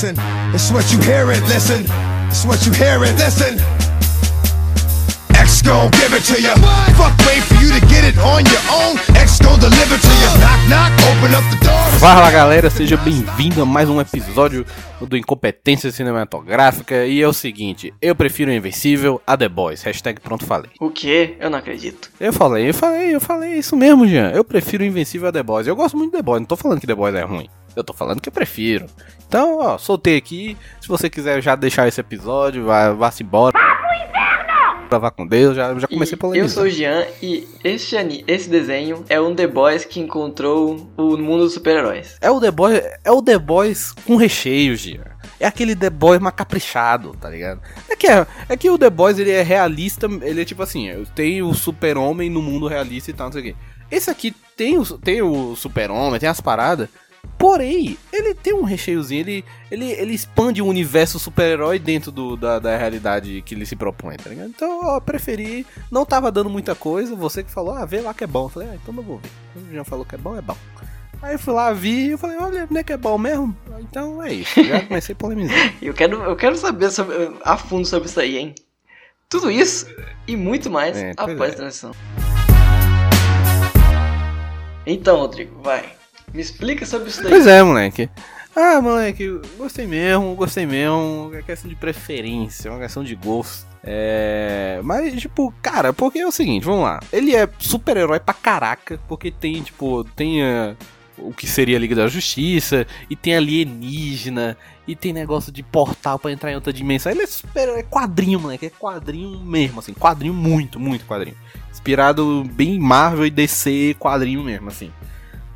listen. It's what you hear it, listen. It's what you hear it, listen. X gon' give it to you. Fuck, wait for you to get it on your own. X gon' deliver to you. Knock, knock, open up the door. Fala galera, seja bem-vindo a mais um episódio do Incompetência Cinematográfica. E é o seguinte, eu prefiro o Invencível a The Boys. Hashtag pronto falei. O quê? Eu não acredito. Eu falei, eu falei, eu falei isso mesmo, Jean. Eu prefiro o Invencível a The Boys. Eu gosto muito de The Boys, não tô falando que The Boys é ruim. Eu tô falando que eu prefiro. Então, ó, soltei aqui. Se você quiser já deixar esse episódio, vá, vá-se embora. Vá com Deus, já, já comecei a E eu sou o Jean e esse, esse desenho é um The Boys que encontrou o mundo dos super-heróis. É o The Boys, é o The Boys com recheio, Gia. É aquele The Boys mais caprichado, tá ligado? É que, é, é que o The Boys ele é realista, ele é tipo assim, tem o super-homem no mundo realista e tal, não sei o quê. Esse aqui tem o, tem o super-homem, tem as paradas, porém, ele tem um recheiozinho, ele, ele, ele expande o universo super-herói dentro do, da, da realidade que ele se propõe, tá ligado? Então, eu preferi, não tava dando muita coisa, você que falou, ah, vê lá que é bom. Eu falei, ah, então eu vou ver. O Jean falou que é bom, é bom. Aí eu fui lá, vi e eu falei, olha, não é que é bom mesmo? Então é isso, já comecei a polemizar. E eu quero, eu quero saber sobre- a fundo sobre isso aí, hein? Tudo isso e muito mais É, após é. a transição. Então, Rodrigo, vai. Me explica sobre isso daí. pois é, moleque. Ah, moleque, gostei mesmo, gostei mesmo. É questão de preferência, é uma questão de gosto. É. Mas, tipo, cara, porque é o seguinte, vamos lá. Ele é super-herói pra caraca, porque tem, tipo, tem ah, o que seria a Liga da Justiça, e tem alienígena, e tem negócio de portal pra entrar em outra dimensão. Ele é super é quadrinho, moleque, é quadrinho mesmo, assim, quadrinho muito, muito quadrinho. Inspirado bem em Marvel e DC, quadrinho mesmo, assim.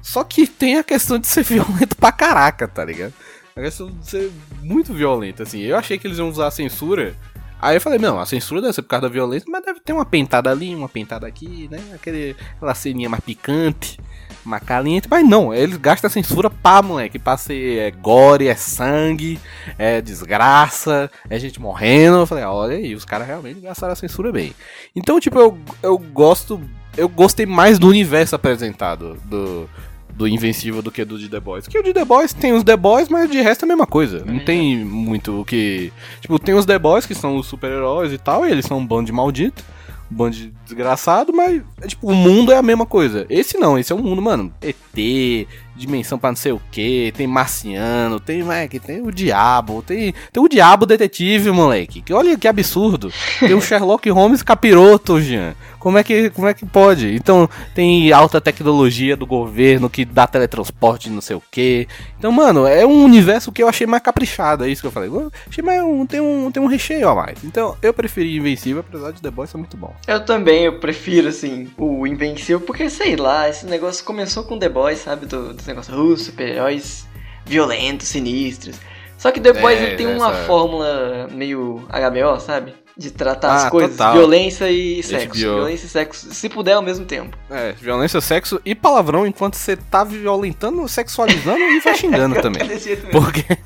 Só que tem a questão de ser violento pra caraca, tá ligado? A questão de ser muito violento, assim. Eu achei que eles iam usar a censura. Aí eu falei, não, a censura deve ser por causa da violência, mas deve ter uma pentada ali, uma pentada aqui, né? Aquele, aquela ceninha mais picante, mais caliente. Mas não, eles gastam a censura pá, moleque. Pra ser é gore, é sangue, é desgraça, é gente morrendo. Eu falei, ah, olha aí, os caras realmente gastaram a censura bem. Então, tipo, eu, eu gosto. Eu gostei mais do universo apresentado do, do Invencível do que do de The Boys. Porque o de The Boys tem os The Boys, mas de resto é a mesma coisa. Não tem muito o que. Tipo, tem os The Boys, que são os super-heróis e tal, e eles são um bando de maldito. Um bando de desgraçado, mas, é, tipo, o mundo é a mesma coisa. Esse não, esse é um mundo, mano, ET, dimensão pra não sei o que, tem marciano, tem, moleque, tem o diabo, tem, tem o diabo detetive, moleque. Que olha que absurdo. Tem o Sherlock Holmes capiroto, Jean. Como é que, como é que pode? Então, tem alta tecnologia do governo que dá teletransporte, não sei o que. Então, mano, é um universo que eu achei mais caprichado, é isso que eu falei. Eu achei mais um, tem um, tem um recheio a mais. Então, eu preferi Invencível, apesar de The Boys ser muito bom. Eu também, eu prefiro, assim, o Invencível, porque, sei lá, esse negócio começou com The Boys, sabe? Do, dos negócios, uh, super-heróis violentos, sinistros. Só que Boys É, ele tem uma essa- fórmula meio HBO, sabe? De tratar Ah, as coisas, total. violência e sexo. HBO. Violência e sexo, se puder ao mesmo tempo. É, violência, sexo e palavrão enquanto você tá violentando, sexualizando e vai xingando também. Porque,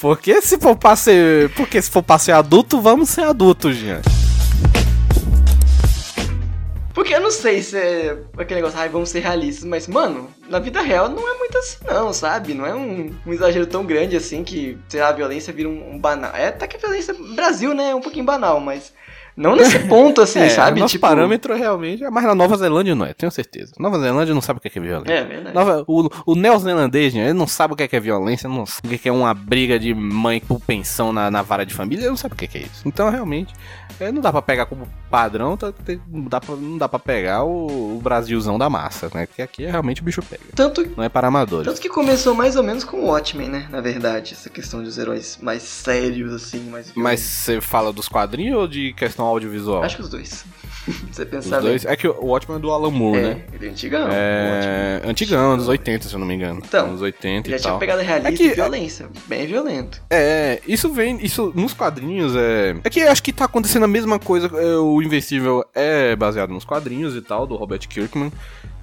porque se for pra ser. Porque se for pra ser adulto, vamos ser adultos, Jean. Porque eu não sei se é aquele negócio, ai, vamos ser realistas, mas, mano, na vida real não é muito assim, não, sabe? Não é um, um exagero tão grande assim que, sei lá, a violência vira um, um banal. É até que a violência no Brasil, né, é um pouquinho banal, mas não nesse ponto, assim, é, sabe? Nosso parâmetro realmente é. Mas na Nova Zelândia não é, tenho certeza. Nova Zelândia não sabe o que é, que é violência. É, verdade. Nova- o, o neozelandês, ele não sabe o que é, que é violência, não sabe o que é, que é uma briga de mãe por pensão na, na vara de família, ele não sabe o que é, que é isso. Então, realmente, é, não dá pra pegar como padrão, tá, tem- não, dá pra, não dá pra pegar o, o Brasilzão da massa, né? Porque aqui é realmente o bicho pega. Tanto, Não é para amadores. tanto que começou mais ou menos com o Watchmen, né, na verdade, essa questão dos heróis mais sérios, assim, mais violentos. Mas você fala dos quadrinhos ou de questão audiovisual? Acho que os dois. Você Os pensar dois. É que o Watchmen é do Alan Moore, bem. né? É, ele é antigão. É. Antigão, anos 80, se eu não me engano. Então, anos 80 Já tinha pegada realista É que- e violência, bem violento. É, isso vem. Isso nos quadrinhos é. É que acho que tá acontecendo a mesma coisa. é, o Invencível é baseado nos quadrinhos e tal, do Robert Kirkman.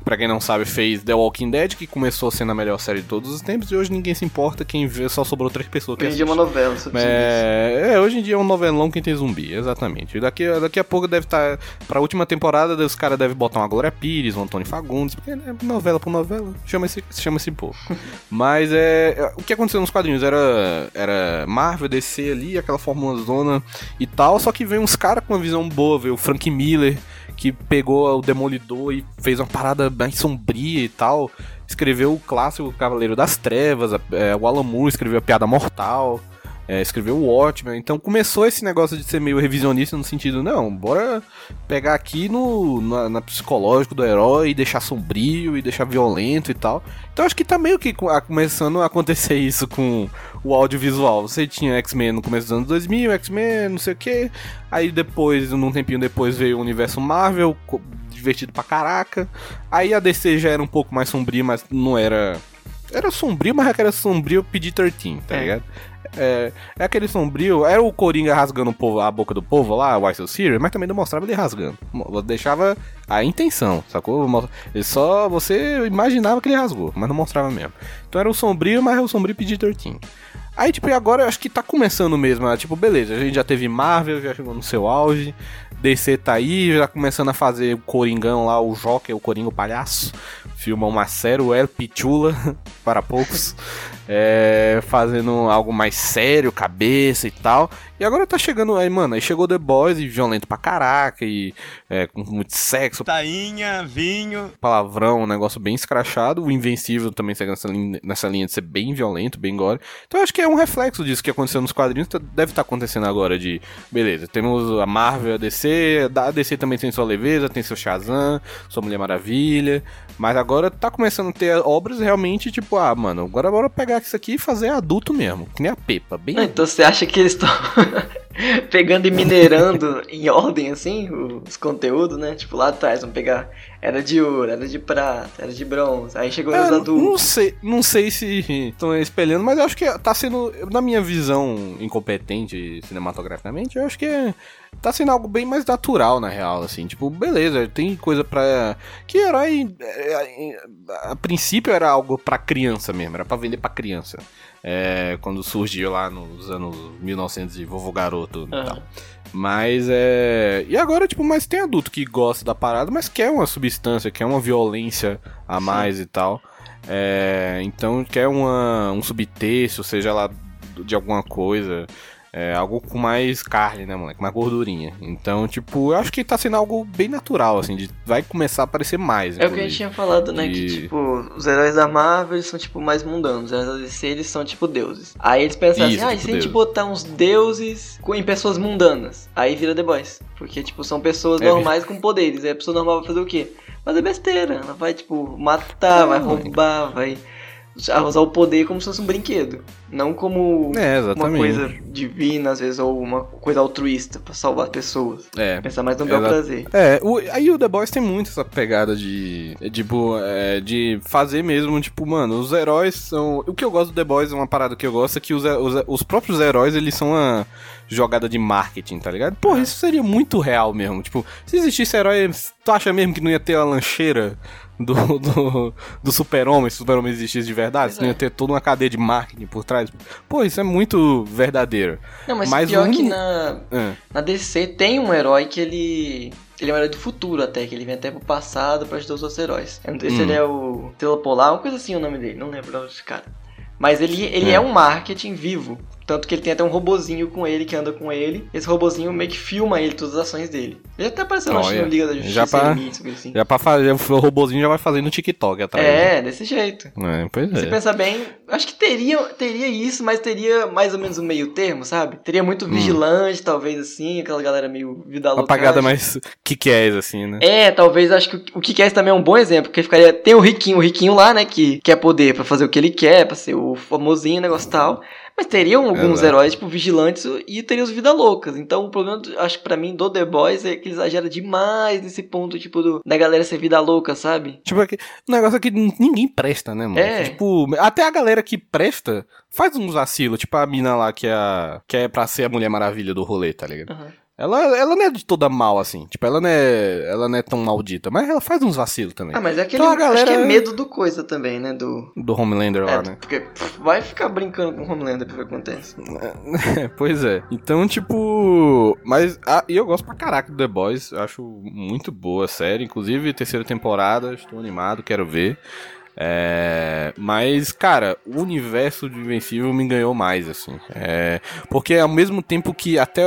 Pra quem não sabe, fez The Walking Dead, que começou sendo a melhor série de todos os tempos, e hoje ninguém se importa, quem vê só sobrou três pessoas que Hoje em dia é uma novela sobre. É, é, hoje em dia é um novelão quem tem zumbi, exatamente. E Daqui, daqui a pouco deve estar. pra última temporada, os caras devem botar uma Glória Pires, um Antônio Fagundes, porque né, novela por novela, chama esse, chama esse povo. Mas é. é, O que aconteceu nos quadrinhos era, era Marvel, DC ali, aquela fórmula zona e tal, só que veio uns caras com uma visão boa, veio o Frank Miller, que pegou o Demolidor e fez uma parada mais sombria e tal. Escreveu o clássico Cavaleiro das Trevas, é, o Alan Moore escreveu a Piada Mortal. É, escreveu o Watchmen, então começou esse negócio de ser meio revisionista no sentido, não, bora pegar aqui no na, na psicológico do herói e deixar sombrio e deixar violento e tal. Então acho que tá meio que começando a acontecer isso com o audiovisual. Você tinha X-Men no começo dos anos 2000, X-Men, não sei o que. Aí depois, num tempinho depois, veio o universo Marvel, divertido pra caraca. Aí a DC já era um pouco mais sombrio, mas não era. Era sombrio, mas era sombrio PG-13, tá É. ligado? É, é aquele sombrio. Era o Coringa rasgando o povo- a boca do povo lá, o Ice Series, mas também não mostrava ele rasgando. Deixava a intenção, sacou? Ele só. Você imaginava que ele rasgou, mas não mostrava mesmo. Então era o sombrio, mas era o sombrio PG-13. Aí, tipo, agora eu acho que tá começando mesmo. né? Tipo, beleza, a gente já teve Marvel, já chegou no seu auge. DC tá aí, já começando a fazer o Coringão lá, o Joker, o Coringa o Palhaço. Filma uma série, o El Pichula, para poucos. É, fazendo algo mais sério, cabeça e tal. E agora tá chegando aí, mano. Aí chegou The Boys e violento pra caraca. E é, com muito sexo, Tainha, vinho. palavrão, um negócio bem escrachado. O Invencível também segue nessa linha, nessa linha de ser bem violento, bem gore. Então eu acho que é um reflexo disso que aconteceu nos quadrinhos, tá- deve estar acontecendo agora de, beleza, temos a Marvel, a DC, a DC também tem sua leveza, tem seu Shazam, sua Mulher Maravilha, mas agora tá começando a ter obras realmente tipo, ah, mano, agora bora pegar isso aqui e fazer adulto mesmo, que nem a Pepa, bem então você acha que eles estão pegando e minerando em ordem, assim, os conteúdos, né? Tipo, lá atrás, vamos pegar era de ouro, era de prata, era de bronze, aí chegou É, os não adultos. sei, não sei se estão espelhando, mas eu acho que tá sendo, na minha visão incompetente cinematograficamente, eu acho que é- tá sendo algo bem mais natural, na real, assim. Tipo, beleza, tem coisa pra. Que herói. é, é, A princípio era algo pra criança mesmo, era pra vender pra criança. É, quando surgiu lá nos anos 1900 de Vovô Garoto e Aham. tal. Mas é. E agora, tipo, mas tem adulto que gosta da parada, mas quer uma substância, quer uma violência a mais e tal. É, então quer uma, um subtexto, seja lá de alguma coisa. É, algo com mais carne, né, moleque? Mais gordurinha. Então, tipo, eu acho que tá sendo algo bem natural, assim, de, vai começar a aparecer mais. É o que a gente tinha falado, né? Que, E- tipo, os heróis da Marvel são, tipo, mais mundanos. Os heróis da DC, eles são, tipo, deuses. Aí eles pensaram Isso, assim, ah, e tipo se a gente botar uns deuses com- em pessoas mundanas? Aí vira The Boys. Porque, tipo, são pessoas É, normais com poderes. Aí a pessoa normal vai fazer o quê? Fazer besteira. Ela vai, tipo, matar, vai roubar, vai usar o poder como se fosse um brinquedo. Não como É, uma coisa divina, às vezes, ou uma coisa altruísta pra salvar pessoas. É. Pensar mais no Exato. prazer. É, o- aí o The Boys tem muito essa pegada de, é, tipo, é, de fazer mesmo, tipo, mano, os heróis são... O que eu gosto do The Boys, uma parada que eu gosto, é que os, os, os próprios heróis, eles são uma jogada de marketing, tá ligado? Porra, isso seria muito real mesmo, tipo, se existisse herói, tu acha mesmo que não ia ter a lancheira do, do, do super-homem, se o super-homem existisse de verdade? Pois Se não ia é. ter toda uma cadeia de marketing por trás? Pô, isso é muito verdadeiro. Não, mas, Mas pior um- que na, É. Na DC tem um herói que ele. Ele é um herói do futuro até, que ele vem até pro passado pra ajudar os outros heróis. Eu não sei se Hum. ele é o Estrela Polar, uma coisa assim o nome dele, não lembro o nome desse cara. Mas ele, ele É. é. um marketing vivo. Tanto que ele tem até um robozinho com ele que anda com ele. Esse robozinho meio que filma ele, todas as ações dele. Ele até apareceu Olha, no Liga da Justiça já pra- assim. Já pra fazer, o robozinho já vai fazendo no TikTok atrás. É, desse jeito. né? É, pois Se é. você pensar bem, acho que teria, teria isso, mas teria mais ou menos um meio termo, sabe? Teria muito vigilante, talvez assim, aquela galera meio vida Hum. Uma louca. pagada mais que assim, né? É, talvez acho que o- que quer também é um bom exemplo, porque ficaria. Tem o riquinho, o riquinho lá, né, que quer poder pra fazer o que ele quer, pra ser o famosinho, negócio e tal. Mas teriam alguns Exato. heróis, tipo, vigilantes e teriam os vida loucas. Então o problema, acho que pra mim, do The Boys é que ele exagera demais nesse ponto, tipo, do, da galera ser vida louca, sabe? Tipo, é que- o negócio é que ninguém presta, né, mano? É. Tipo, até a galera que presta faz uns vacilos. Tipo a mina lá que é, a, que é pra ser a Mulher Maravilha do rolê, tá ligado? Aham. Ela, ela não é de toda mal, assim. Tipo, ela não é, ela não é tão maldita, mas ela faz uns vacilos também. Ah, mas é aquele. Então a galera- Acho que é medo do coisa também, né? Do. Do Homelander lá, É, né? porque pff, vai ficar brincando com o Homelander pra ver o que acontece. pois é. Então, tipo. Mas. Ah, e eu gosto pra caraca do The Boys. Acho muito boa a série. Inclusive, terceira temporada. Estou animado, quero ver. É, mas, cara, o universo de Invencível me ganhou mais, assim. É, porque ao mesmo tempo que até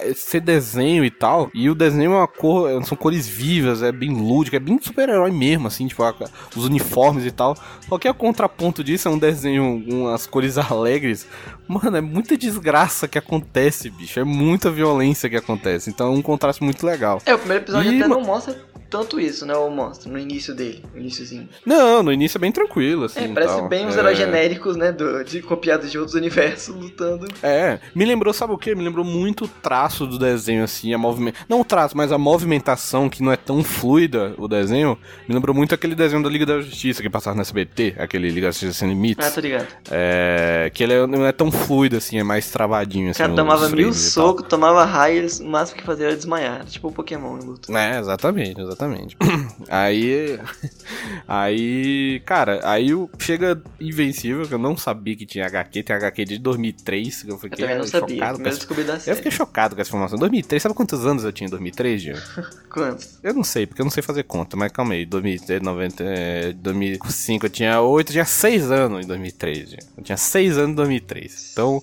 é, ser desenho e tal, e o desenho é uma cor, são cores vivas, é bem lúdico, é bem super-herói mesmo, assim, tipo, a- os uniformes e tal. Só que a contraponto disso é um desenho com as cores alegres. Mano, é muita desgraça que acontece, bicho. É muita violência que acontece. Então é um contraste muito legal. É, o primeiro episódio E, até não mostra tanto isso, né? Ou mostra no início dele, no iníciozinho. Não, no início é bem tranquilo, assim. É, parece tal. bem os É. heróis genéricos, né? Do, de copiados de outros universos lutando. É, me lembrou, sabe o que? Me lembrou muito o traço do desenho, assim, a movimento. Não o traço, mas a movimentação que não é tão fluida, o desenho. Me lembrou muito aquele desenho da Liga da Justiça que passava no SBT, aquele Liga da Justiça Sem Limites. Ah, tô ligado. É. Que ele é- não é tão fluido, assim, é mais travadinho, O assim. cara os tomava mil socos, tomava raio, o máximo que fazia era desmaiar. Tipo o Pokémon em luta. É, exatamente, exatamente. aí. Aí. Cara, aí o- chega Invencível, que eu não sabia que tinha HQ, tem HQ de 2003, que eu Eu fiquei também não sabia. chocado. Primeiro descobri da Eu série. fiquei chocado com essa informação. 2003, sabe quantos anos eu tinha em 2003, Gil? Quantos? Eu não sei, porque eu não sei fazer conta, mas calma aí. 2003, 90, é, 2005, eu tinha 8, eu tinha 6 anos em 2003, Gil. Eu tinha 6 anos em 2003. Então.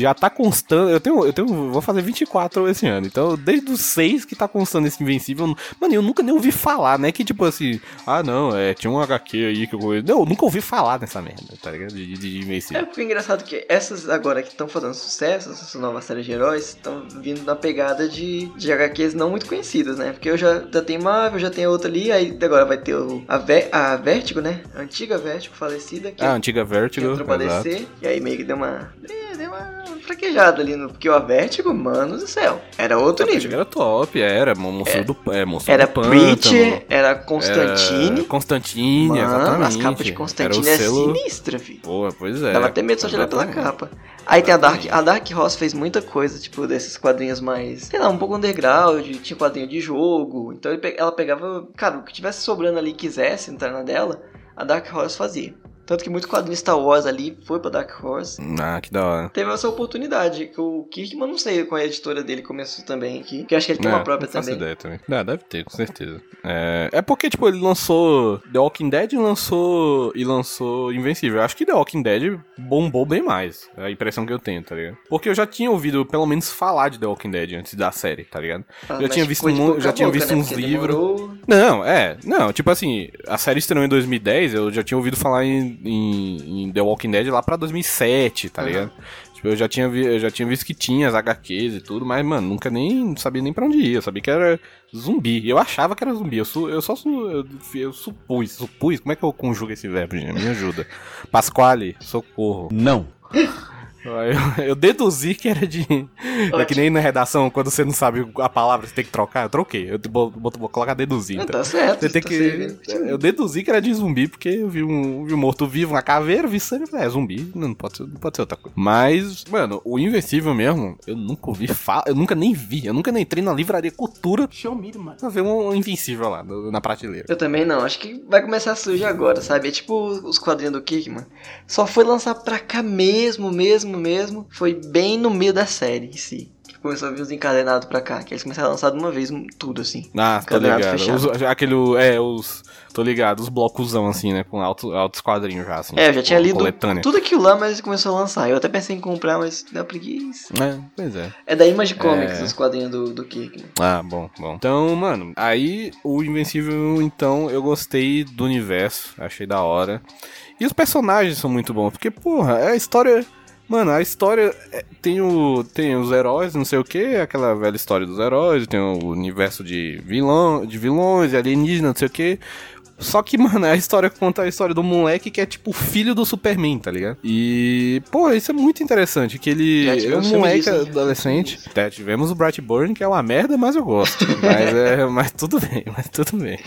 Já tá constando. Eu tenho. Eu tenho. Vou fazer 24 esse ano. Então, desde os 6 que tá constando esse Invencível. Mano, eu nunca nem ouvi falar, né? Que tipo assim. Ah, não, é. Tinha um HQ aí que eu. Não, eu nunca ouvi falar nessa merda, tá ligado? De, de, de É Invencível. porque é engraçado que essas agora que estão fazendo sucesso, essas novas séries de heróis, estão vindo na pegada de, de HQs não muito conhecidas, né? Porque eu já, já tenho Marvel, já tenho outra ali, aí agora vai ter o, a, Ve- a Vertigo, né? A antiga Vertigo falecida, que, Ah, antiga que Vertigo. entrou pra descer, e aí meio que deu uma. Deu uma fraquejada ali, no, porque o Vertigo, mano do céu, era outro nível. era top, era. Monstro do, é, monstro Era do Pântano. Preacher, era Constantine. Era Constantine, Mano, exatamente. as capas de Constantine Era é selo... sinistra, filho. Pô, pois é. Dava até medo só de olhar pela capa. Aí tem a Dark. A Dark Horse fez muita coisa, tipo, desses quadrinhos mais. Sei lá, um pouco underground, tinha quadrinho de jogo. Então ela pegava. Cara, o que tivesse sobrando ali e quisesse entrar na dela, a Dark Horse fazia. Tanto que muito quadrinho Star Wars ali foi pra Dark Horse. Ah, que da hora. Teve essa oportunidade, que o Kirkman, não sei qual é a editora dele, começou também aqui. Que eu acho que ele tem uma É, própria não também. ideia também. Ah, deve ter, com certeza. É, é porque, tipo, ele lançou The Walking Dead e lançou, e lançou Invencível. Eu acho que The Walking Dead bombou bem mais. É a impressão que eu tenho, tá ligado? Porque eu já tinha ouvido, pelo menos, falar de The Walking Dead antes da série, tá ligado? Ah, já tinha visto, boca já tinha boca, visto né? uns livros. demorou- Não, é. Não, tipo assim, a série estreou em 2010, eu já tinha ouvido falar em, em- em The Walking Dead lá pra 2007, tá Uhum. ligado? Tipo, eu já, tinha vi- eu já tinha visto que tinha as HQs e tudo, mas, mano, nunca nem não sabia nem pra onde ir. Eu sabia que era zumbi. Eu achava que era zumbi. Eu, su, eu só su, eu, eu supus. Supus? Como é que eu conjugo esse verbo, gente? Me ajuda. Pasquale, socorro. Não. Eu, eu deduzi que era de. É que nem na redação, quando você não sabe a palavra, você tem que trocar. Eu troquei. Eu vou, vou, vou colocar deduzir. Ah, então. tá certo. Você tem tá que. servindo. Eu deduzi que era de zumbi, porque eu vi um, vi um morto-vivo, uma caveira, vi sangue. É zumbi, não, não pode ser, não pode ser outra coisa. Mas, mano, o Invencível mesmo, eu nunca ouvi falar, eu nunca nem vi, eu nunca nem entrei na livraria Cultura Show me, mano. pra ver um Invencível lá no- na prateleira. Eu também não, acho que vai começar a surgir agora, sabe? É tipo os quadrinhos do Kickman. Só foi lançar pra cá mesmo, mesmo, mesmo. Foi bem no meio da série em si. Que começou a vir os encadenados pra cá. Que eles começaram a lançar de uma vez tudo assim. Ah, tô Encadenado ligado. Os, aquele, é, os. Tô ligado, os blocosão assim, né? Com alto, altos quadrinhos já, assim. É, eu já tinha lido Coletânea. tudo aquilo lá, mas começou a lançar. Eu até pensei em comprar, mas deu preguiça. É, pois é. É da Image Comics, É. os quadrinhos do, do Kickman. Ah, bom, bom. Então, mano, aí o Invencível, então, eu gostei do universo, achei da hora. E os personagens são muito bons, porque, porra, é a história. Mano, a história é- tem, o, tem os heróis, não sei o que, aquela velha história dos heróis, tem o universo de, vilão, de vilões, alienígenas, não sei o que. Só que, mano, a história conta a história do moleque que é tipo o filho do Superman, tá ligado? E, pô, isso é muito interessante, que ele é um moleque disso, hein? adolescente. É, tivemos o Brightburn, que é uma merda, mas eu gosto. Mas, é, mas tudo bem, mas tudo bem.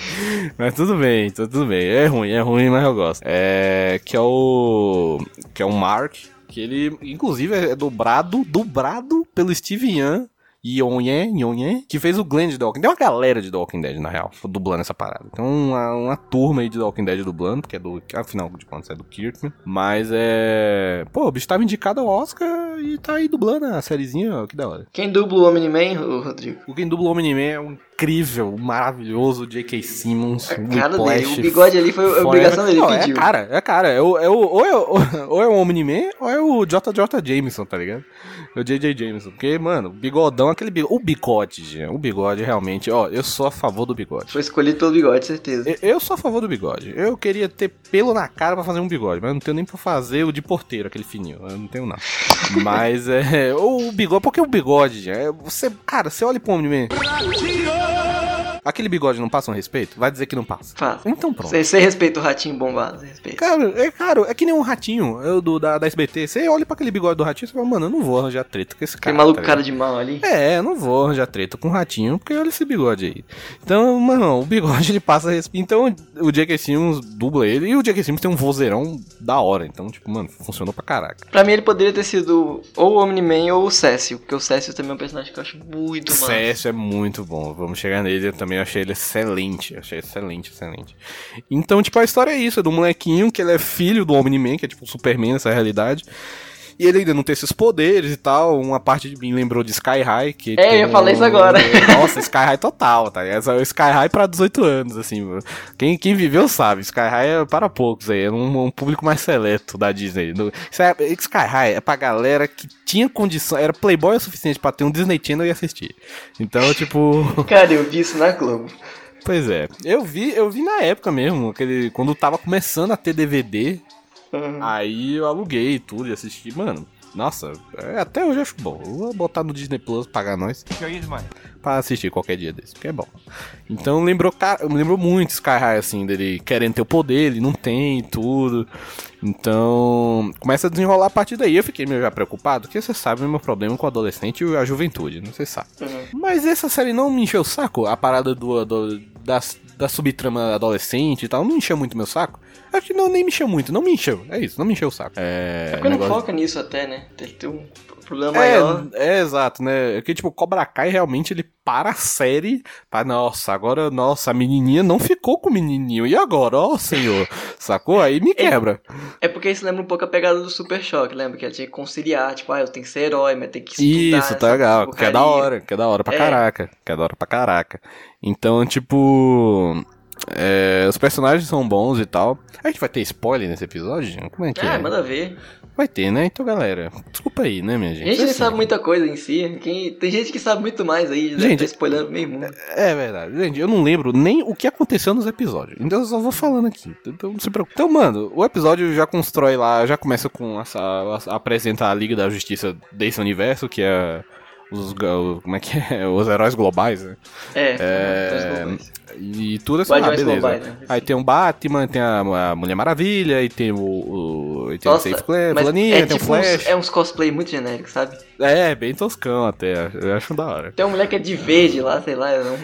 Mas tudo bem, tudo bem. É ruim, é ruim, mas eu gosto. É, que é o... que é o Mark, que ele, inclusive, é dobrado, dobrado pelo Steve Young Yonye, Yonye, que fez o Glenn de The Walking Dead. Tem uma galera de The Walking Dead, na real, dublando essa parada. Tem uma, uma turma aí de The Walking Dead dublando, porque é do, afinal de contas, é do Kirkman. Mas é... Pô, o bicho tava indicado ao Oscar e tá aí dublando a sériezinha, ó, que da hora. Quem dubla o Omni-Man, Rodrigo? O quem dubla o Omni-Man é um incrível, maravilhoso J.K. Simmons. A cara dele, o bigode ali foi a obrigação dele, Não, é pediu. a cara, é cara. É o, é o, ou, é o, ou é o Omni-Man ou é o JJ Jameson, tá ligado? É o J.J. Jameson. Porque, mano, o bigodão, aquele bigode. O bigode, gente. O bigode, realmente, ó, eu sou a favor do bigode. Foi escolhido pelo bigode, certeza. Eu- Eu sou a favor do bigode. Eu queria ter pelo na cara pra fazer um bigode, mas eu não tenho nem pra fazer o de porteiro, aquele fininho. Eu não tenho nada. mas é. O bigode, porque o bigode, gente, é, você. Cara, você olha pro Omni-Man. Aquele bigode não passa um respeito? Vai dizer que não passa. Faz. Então pronto. Você, respeita o ratinho bombado, você respeita. Cara, é caro, é que nem um ratinho eu, do, da, da SBT. Você olha pra aquele bigode do ratinho e fala, mano, eu não vou arranjar treta com esse cara. Aquele maluco tá cara de mal ali. É, eu não vou arranjar treta com o ratinho, porque olha esse bigode aí. Então, mano, o bigode ele passa respeito. Então, o J.K. Simmons dubla ele e o J.K. Simmons tem um vozeirão da hora. Então, tipo, mano, funcionou pra caraca. Pra mim ele poderia ter sido ou o Omni-Man ou o Cécio, porque o Cécio também é um personagem que eu acho muito massa. Cécio é muito bom. Vamos chegar nele. Eu também achei ele excelente. Achei excelente, excelente. Então, tipo, a história é isso: é do molequinho que ele é filho do Omni-Man, que é tipo o Superman nessa realidade. E ele ainda não tem esses poderes e tal. Uma parte de mim lembrou de Sky High. Que É, eu ia falar isso agora. Nossa, Sky High total, tá? Essa é o Sky High pra 18 anos, assim. mano. Quem, quem viveu sabe. Sky High é para poucos aí. É um, um público mais seleto da Disney. No- isso é- Sky High é pra galera que tinha condição. Era playboy o suficiente pra ter um Disney Channel e assistir. Então, tipo. Cara, eu vi isso na Globo. Pois é. Eu vi, eu vi na época mesmo, aquele, quando tava começando a ter DVD. Uhum. Aí eu aluguei tudo e assisti, mano. Nossa, é, até hoje eu acho bom. Eu vou botar no Disney Plus, pagar nós. Pra assistir qualquer dia desse, porque é bom. Então lembrou, lembrou muito Sky High, assim, dele querendo ter o poder, ele não tem e tudo. Então, começa a desenrolar a partir daí. Eu fiquei meio já preocupado, porque você sabe o meu problema com o adolescente e a juventude, não sei se sabe. Mas essa série não me encheu o saco, a parada do, do- da, da subtrama adolescente e tal, não encheu muito meu saco. Acho que não, nem me encheu muito, não me encheu, é isso, não me encheu o saco. É, É porque não negócio- foca nisso até, né? Tem, tem um problema maior. é, é, exato, né? É que, tipo, Cobra Kai realmente ele para a série pra, nossa, agora, nossa, a menininha não ficou com o menininho. E agora? Ó, senhor, sacou? Aí me quebra. É porque isso lembra um pouco a pegada do Super Choque, lembra? Que ela tinha que conciliar, tipo, ah, eu tenho que ser herói, mas tem que estudar Isso, tá legal. Que é da hora, que é da hora pra É. caraca. Que é da hora pra caraca. Então, tipo. É, os personagens são bons e tal. A gente vai ter spoiler nesse episódio? Como é que Ah, é? manda ver. Vai ter, né? Então, galera, desculpa aí, né, minha A gente? gente nem Assim, sabe muita coisa em si. Quem... Tem gente que sabe muito mais aí, já Gente, tá spoilando meio mundo. É verdade. Gente, eu não lembro nem o que aconteceu nos episódios. Então eu só vou falando aqui. Então não se preocupe. Então, mano, o episódio já constrói lá, já começa com essa. a- apresenta a Liga da Justiça desse universo, que é. Os, como é que é? Os heróis globais, né? É, É, globais. E tudo assim, ah, beleza. globais, né? Aí tem o Batman, tem a, a Mulher Maravilha, e tem o. o e tem Nossa, o Safe Clan, é tem tipo o Flash. Uns, é uns cosplay muito genéricos, sabe? É, bem toscão até. Eu acho da hora. Tem uma mulher que é de verde lá, sei lá, é um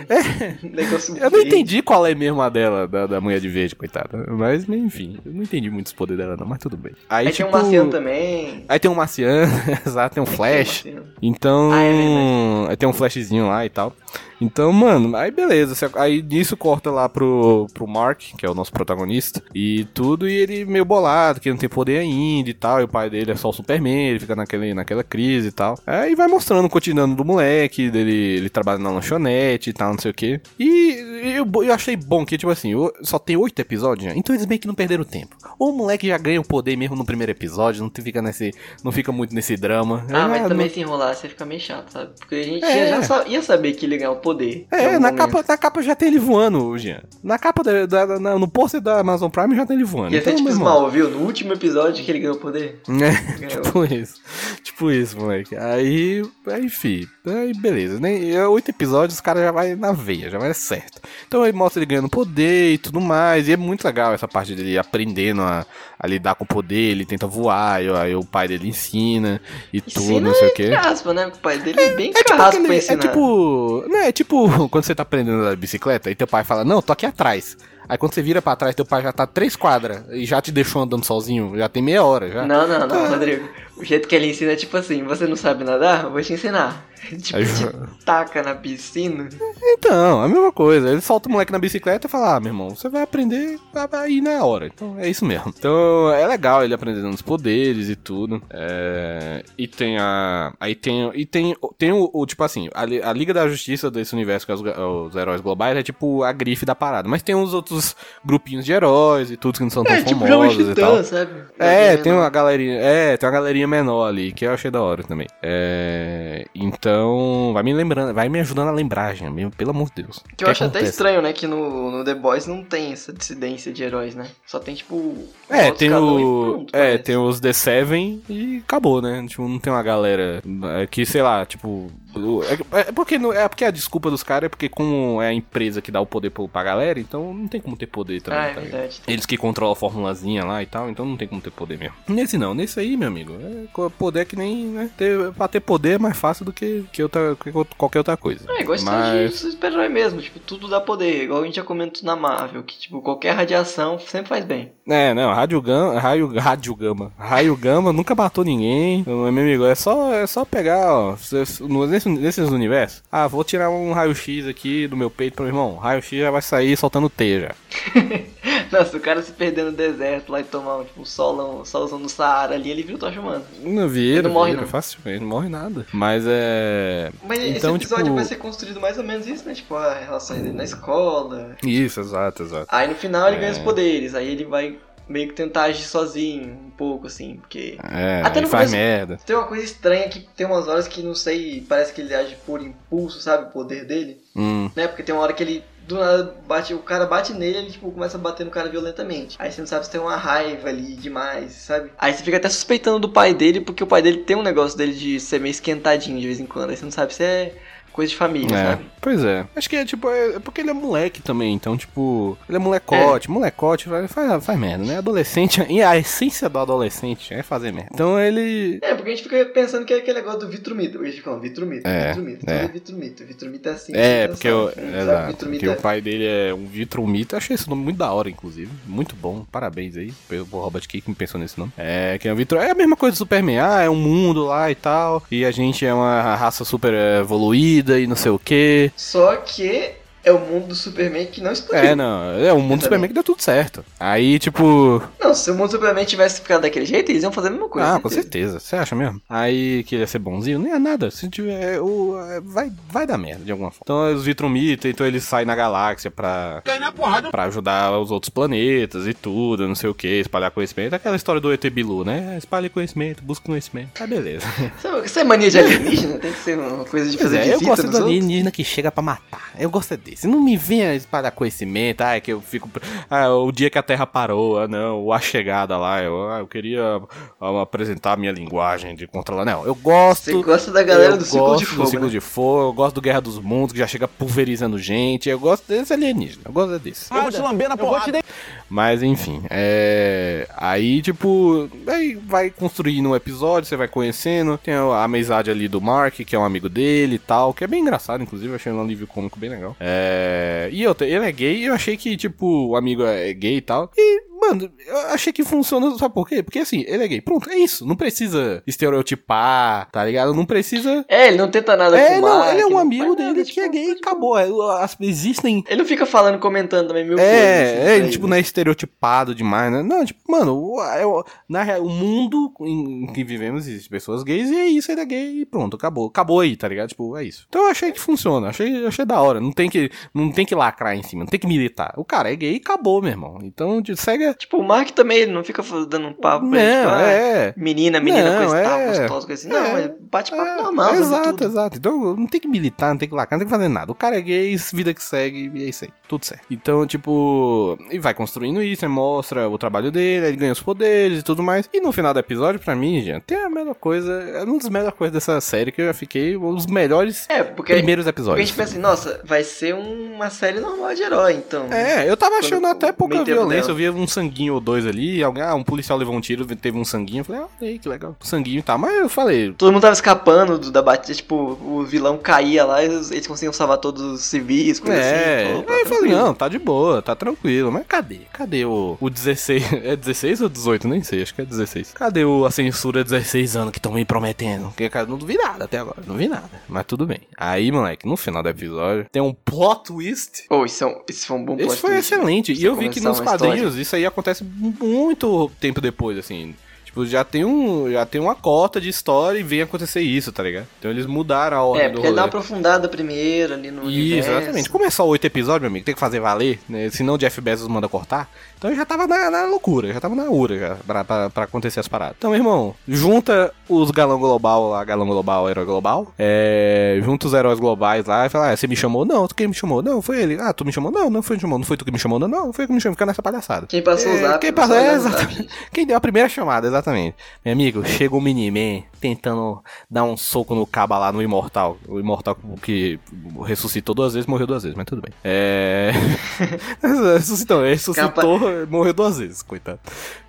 negócio Eu não entendi qual é mesmo a dela, da, da mulher de verde, coitada. Mas, enfim, eu não entendi muito os poderes dela, não, mas tudo bem. Aí, Aí tipo, tem um marciano também. Aí tem um marciano, exato, tem um flash. Tem um. Então. Ah, é aí tem um flashzinho lá e tal. Então, mano, aí beleza. Aí nisso corta lá pro, pro Mark, que é o nosso protagonista, e tudo, e ele meio bolado, que não tem poder ainda e tal. E o pai dele é só o Superman, ele fica naquele, naquela crise e tal. Aí vai mostrando o cotidiano do moleque, dele, ele trabalha na lanchonete e tal, não sei o que. E eu, eu achei bom que, tipo assim, o- só tem oito episódios, né? então eles meio que não perderam tempo. Ou o moleque já ganha o poder mesmo no primeiro episódio, não fica, nesse, não fica muito nesse drama. Ah, mas não- também se enrolar, você fica meio chato, sabe? Porque a gente É. ia, já ia saber que ele ia ganhar o poder. É, na momento. capa, na capa já tem ele voando, Jean. Na capa, da, da- na- no pôster da Amazon Prime já tem ele voando. Ser Então, tipo meu irmão, Smallville, no último episódio que ele ganhou o poder. É, tipo isso. Tipo isso, moleque. Aí, aí, fi. Aí, beleza. Nem, é, oito episódios, os caras já vai na veia, já vai certo. Então aí mostra ele ganhando poder e tudo mais. E é muito legal essa parte dele aprendendo a, a lidar com o poder. Ele tenta voar, e aí o pai dele ensina e tudo, Ensina não sei o quê. aspas, né? O pai dele é bem É tipo, aquele- é tipo. Né, é tipo quando você tá aprendendo a bicicleta e teu pai fala, não, tô aqui atrás. Aí quando você vira pra trás, teu pai já tá três quadras e já te deixou andando sozinho, já tem meia hora já. Não, não, não, Rodrigo. O jeito que ele ensina é tipo assim, você não sabe nadar? Eu vou te ensinar. Tipo, Aí te taca na piscina. Então, a mesma coisa. Ele solta o moleque na bicicleta e fala: Ah, meu irmão, você vai aprender aí na hora. Então é isso mesmo. Então é legal ele aprendendo os poderes e tudo. É, E tem a. Aí tem. E tem, tem o, o, Tipo assim, a, a Liga da Justiça desse universo, é os, os heróis globais, é tipo a grife da parada. Mas tem uns outros grupinhos de heróis e tudo que não são tão É, tipo famosos e tal. titã, sabe? É, tem uma galerinha. É, tem uma galerinha menor ali, que eu achei da hora também. É. Então. Vai me lembrando, vai me ajudando a lembrar, gente. Pelo amor de Deus. Que eu acho até estranho, né? Que no, no The Boys não tem essa dissidência de heróis, né? Só tem, tipo. É, tem o. pronto, é, parece. tem os The Seven e acabou, né? Tipo, não tem uma galera é, que, sei lá, tipo. É, é porque, não- é porque a desculpa dos caras é porque, como é a empresa que dá o poder pra galera, então não tem como ter poder também. Ah, é tá verdade. Eles que controlam a formulazinha lá e tal, então não tem como ter poder mesmo. Nesse não, nesse aí, meu amigo, é poder é que nem, né? Ter, pra ter poder é mais fácil do que, que outra, que qualquer outra coisa. É igual Mas- de super-herói mesmo, tipo, tudo dá poder. Igual a gente já comentou na Marvel, que, tipo, qualquer radiação sempre faz bem. É, não, rádio gama, raio, rádio gama, raio gama nunca matou ninguém, meu amigo, é só, é só pegar, ó, no- nesse, nesses universos, ah, vou tirar um raio-x aqui do meu peito pro meu irmão, raio-x já vai sair soltando teia já. Nossa, o cara se perder no deserto lá e tomar um, tipo, um solão, solzão no Saara ali, ele viu o Tocha Humana. Não vira, Não morre, vira, não. facilmente, não morre nada. Mas é... Mas então, esse episódio tipo... vai ser construído mais ou menos isso, né? Tipo, a relação dele na escola. Isso, exato, exato. Aí no final ele É. ganha os poderes, aí ele vai meio que tentar agir sozinho, um pouco assim, porque. É, Até no faz começo- merda. Tem uma coisa estranha que tem umas horas que não sei, parece que ele age por impulso, sabe? O poder dele. Hum, né? Porque tem uma hora que ele do nada bate, o cara bate nele, ele tipo começa a bater no cara violentamente. Aí você não sabe se tem uma raiva ali demais, sabe? Aí você fica até suspeitando do pai dele, porque o pai dele tem um negócio dele de ser meio esquentadinho de vez em quando. Aí você não sabe se é coisa de família, É, sabe? pois é. Acho que é tipo, é é porque ele é moleque também, então, tipo, ele é molecote, molecote faz, faz, faz merda, né? Adolescente, e a essência do adolescente é fazer merda. Então ele. É, porque a gente fica pensando que é aquele negócio do vitromito. A gente fica, vitromito, É, vitromito, é. tudo é vitromito. Vitromito é assim. É, assim, porque, o, assim, sabe? exato, porque é- o pai dele é um vitromita. Achei esse nome muito da hora, inclusive. Muito bom. Parabéns aí pelo Robert Key que me pensou nesse nome. É, que é o Vitro. É a mesma coisa do Superman. Ah, é um mundo lá e tal. E a gente é uma raça super é, evoluída e não sei o quê. Só que é o mundo do Superman que não explodiu. É, não. É um mundo do Superman que deu tudo certo. Aí, tipo. Não, se o mundo do Superman tivesse ficado daquele jeito, eles iam fazer a mesma coisa. Ah, com certeza. Você acha mesmo? Aí que ele ia ser bonzinho? Nem é nada. Se tiver. O, é, vai, vai dar merda de alguma forma. Então os Vitromita, então ele sai na galáxia pra. Pra ajudar os outros planetas e tudo, não sei o que, espalhar conhecimento. Aquela história do ET Bilu, né? Espalhe conhecimento, busca conhecimento. Tá beleza. Isso- é mania de alienígena? Tem que ser uma coisa de fazer é, eu gosto nos do outros? alienígena que chega pra matar. Eu gosto é desse. Não me venha espalhar conhecimento. Ah, é que eu fico. Ah, o dia que a Terra parou. Ah, não. A chegada lá. Eu, ah, eu queria ah, apresentar a minha linguagem de controlar. Não, eu gosto. Você gosta da galera do ciclo de gosto fogo, do ciclo né? de fogo. Eu gosto do Guerra dos Mundos, que já chega pulverizando gente. Eu gosto desse alienígena. Eu gosto é desse. Eu vou te lamber na porrada. Mas enfim, é. Aí, tipo, aí vai construindo um episódio, você vai conhecendo. Tem a amizade ali do Mark, que é um amigo dele e tal, que é bem engraçado, inclusive, eu achei um alívio cômico bem legal. É. E outra, ele é gay, e eu achei que, tipo, o amigo é gay e tal. E. Mano, eu achei que funciona, sabe por quê? Porque assim, ele é gay. Pronto, é isso. Não precisa estereotipar, tá ligado? Não precisa. É, ele não tenta nada É, não, ele é um amigo nada, dele tipo, que é gay e acabou. É, as- Existem Ele não fica falando, comentando também coisas. é, é, ele, ele. tipo, não é estereotipado demais, né? Não, tipo, mano, o, é na real, o mundo em que vivemos existe pessoas gays e é isso, ele é gay e pronto, acabou. Acabou aí, tá ligado? Tipo, é isso. Então eu achei que funciona, achei, achei da hora. Não tem que, não tem que lacrar em cima, não tem que militar. O cara é gay e acabou, meu irmão. Então, de- segue. Tipo, o Mark também, ele não fica dando um papo pra Não, ele, tipo, ah, é. menina, menina, Não, coisa e tal, é. gostosa, coisa assim. Não, É. é bate-papo É, normal, sabe Exato, exato. Então não tem que militar, não tem que lacrar, não tem que fazer nada. O cara é gay, vida que segue, e é isso aí. Tudo certo. Então, tipo, e vai construindo isso, aí mostra o trabalho dele, ele ganha os poderes e tudo mais. E no final do episódio, pra mim, gente, tem a melhor coisa, é uma das melhores coisas dessa série que eu já fiquei, um dos melhores É, porque, primeiros porque a episódios. gente pensa assim, nossa, vai ser uma série normal de herói, então. É, eu tava achando até pouca violência. dela. Eu via um sanguinho ou dois ali. Alguém, ah, um policial levou um tiro, teve um sanguinho. Eu falei, ah, olha aí, que legal. Sanguinho tal. Mas eu falei, Todo mundo tava escapando do- da batida, tipo, o vilão caía lá e eles, eles conseguiam salvar todos os civis, coisa É, assim. Pô, aí eu falei, não, tá de boa, tá tranquilo. Mas cadê? Cadê o, o 16? É 16 ou 18? Nem sei, acho que é 16. Cadê o, a censura 16 anos que estão me prometendo? Porque, cara, não vi nada até agora, não vi nada. Mas tudo bem. Aí, moleque, no final do episódio, tem um plot twist. Pô, isso, é isso foi um bom plot foi twist, excelente. né? E eu vi que nos uma história. quadrinhos isso aí acontece muito tempo depois, assim. Tipo, já tem, um, já tem uma cota de história e vem acontecer isso, tá ligado? Então eles mudaram a ordem É, do rolê. dá uma aprofundada primeiro ali no Isso, universo. exatamente. Como é só oito episódios, meu amigo, tem que fazer valer, né? Senão o Jeff Bezos manda cortar. Então eu já tava na, na loucura, já tava na ura já, pra, pra, pra acontecer as paradas. Então, meu irmão, junta os galão global lá, galão global, herói global, é, junta os heróis globais lá e fala, ah, você me chamou? Não, tu quem me chamou? Não, foi ele. Ah, tu me chamou? Não, não foi, chamou. não foi tu que me chamou? Não, não, foi tu que me chamou. Fica nessa palhaçada. Quem passou o É, zap, Quem passou é, o exatamente. Quem deu a primeira chamada, exatamente. Meu amigo, chega o Miniman tentando dar um soco no caba lá no Imortal. O Imortal que ressuscitou duas vezes, morreu duas vezes, mas tudo bem. É. ressuscitou, ressuscitou, morreu duas vezes, coitado.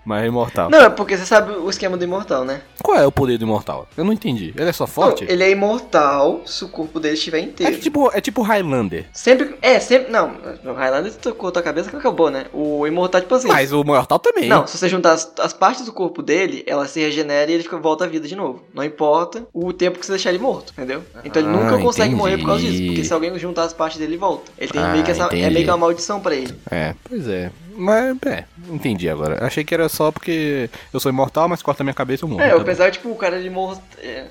Mas é imortal. Não, é porque você sabe o esquema do imortal, né? Qual é o poder do Imortal? Eu não entendi. Ele é só forte? Não, ele é imortal se o corpo dele estiver É inteiro. tipo, é tipo Highlander. Sempre. É, sempre. Não, o Highlander tocou tua cabeça que acabou, né? O imortal, tipo assim. Mas o Mortal também. Não, se você juntar as, as partes do corpo dele, ela se regenera e ele volta à vida de novo. Não importa o tempo que você deixar ele morto, entendeu? Então ele Ah, nunca consegue entendi. morrer por causa disso. Porque se alguém juntar as partes dele, ele volta. Ele tem Ah, meio que essa. É entendi. meio que uma maldição pra ele. É, pois é. Mas, é, entendi agora. Achei que era só porque eu sou imortal, mas corta minha cabeça eu morro. É, Tá pensava, tipo, o cara era imortal.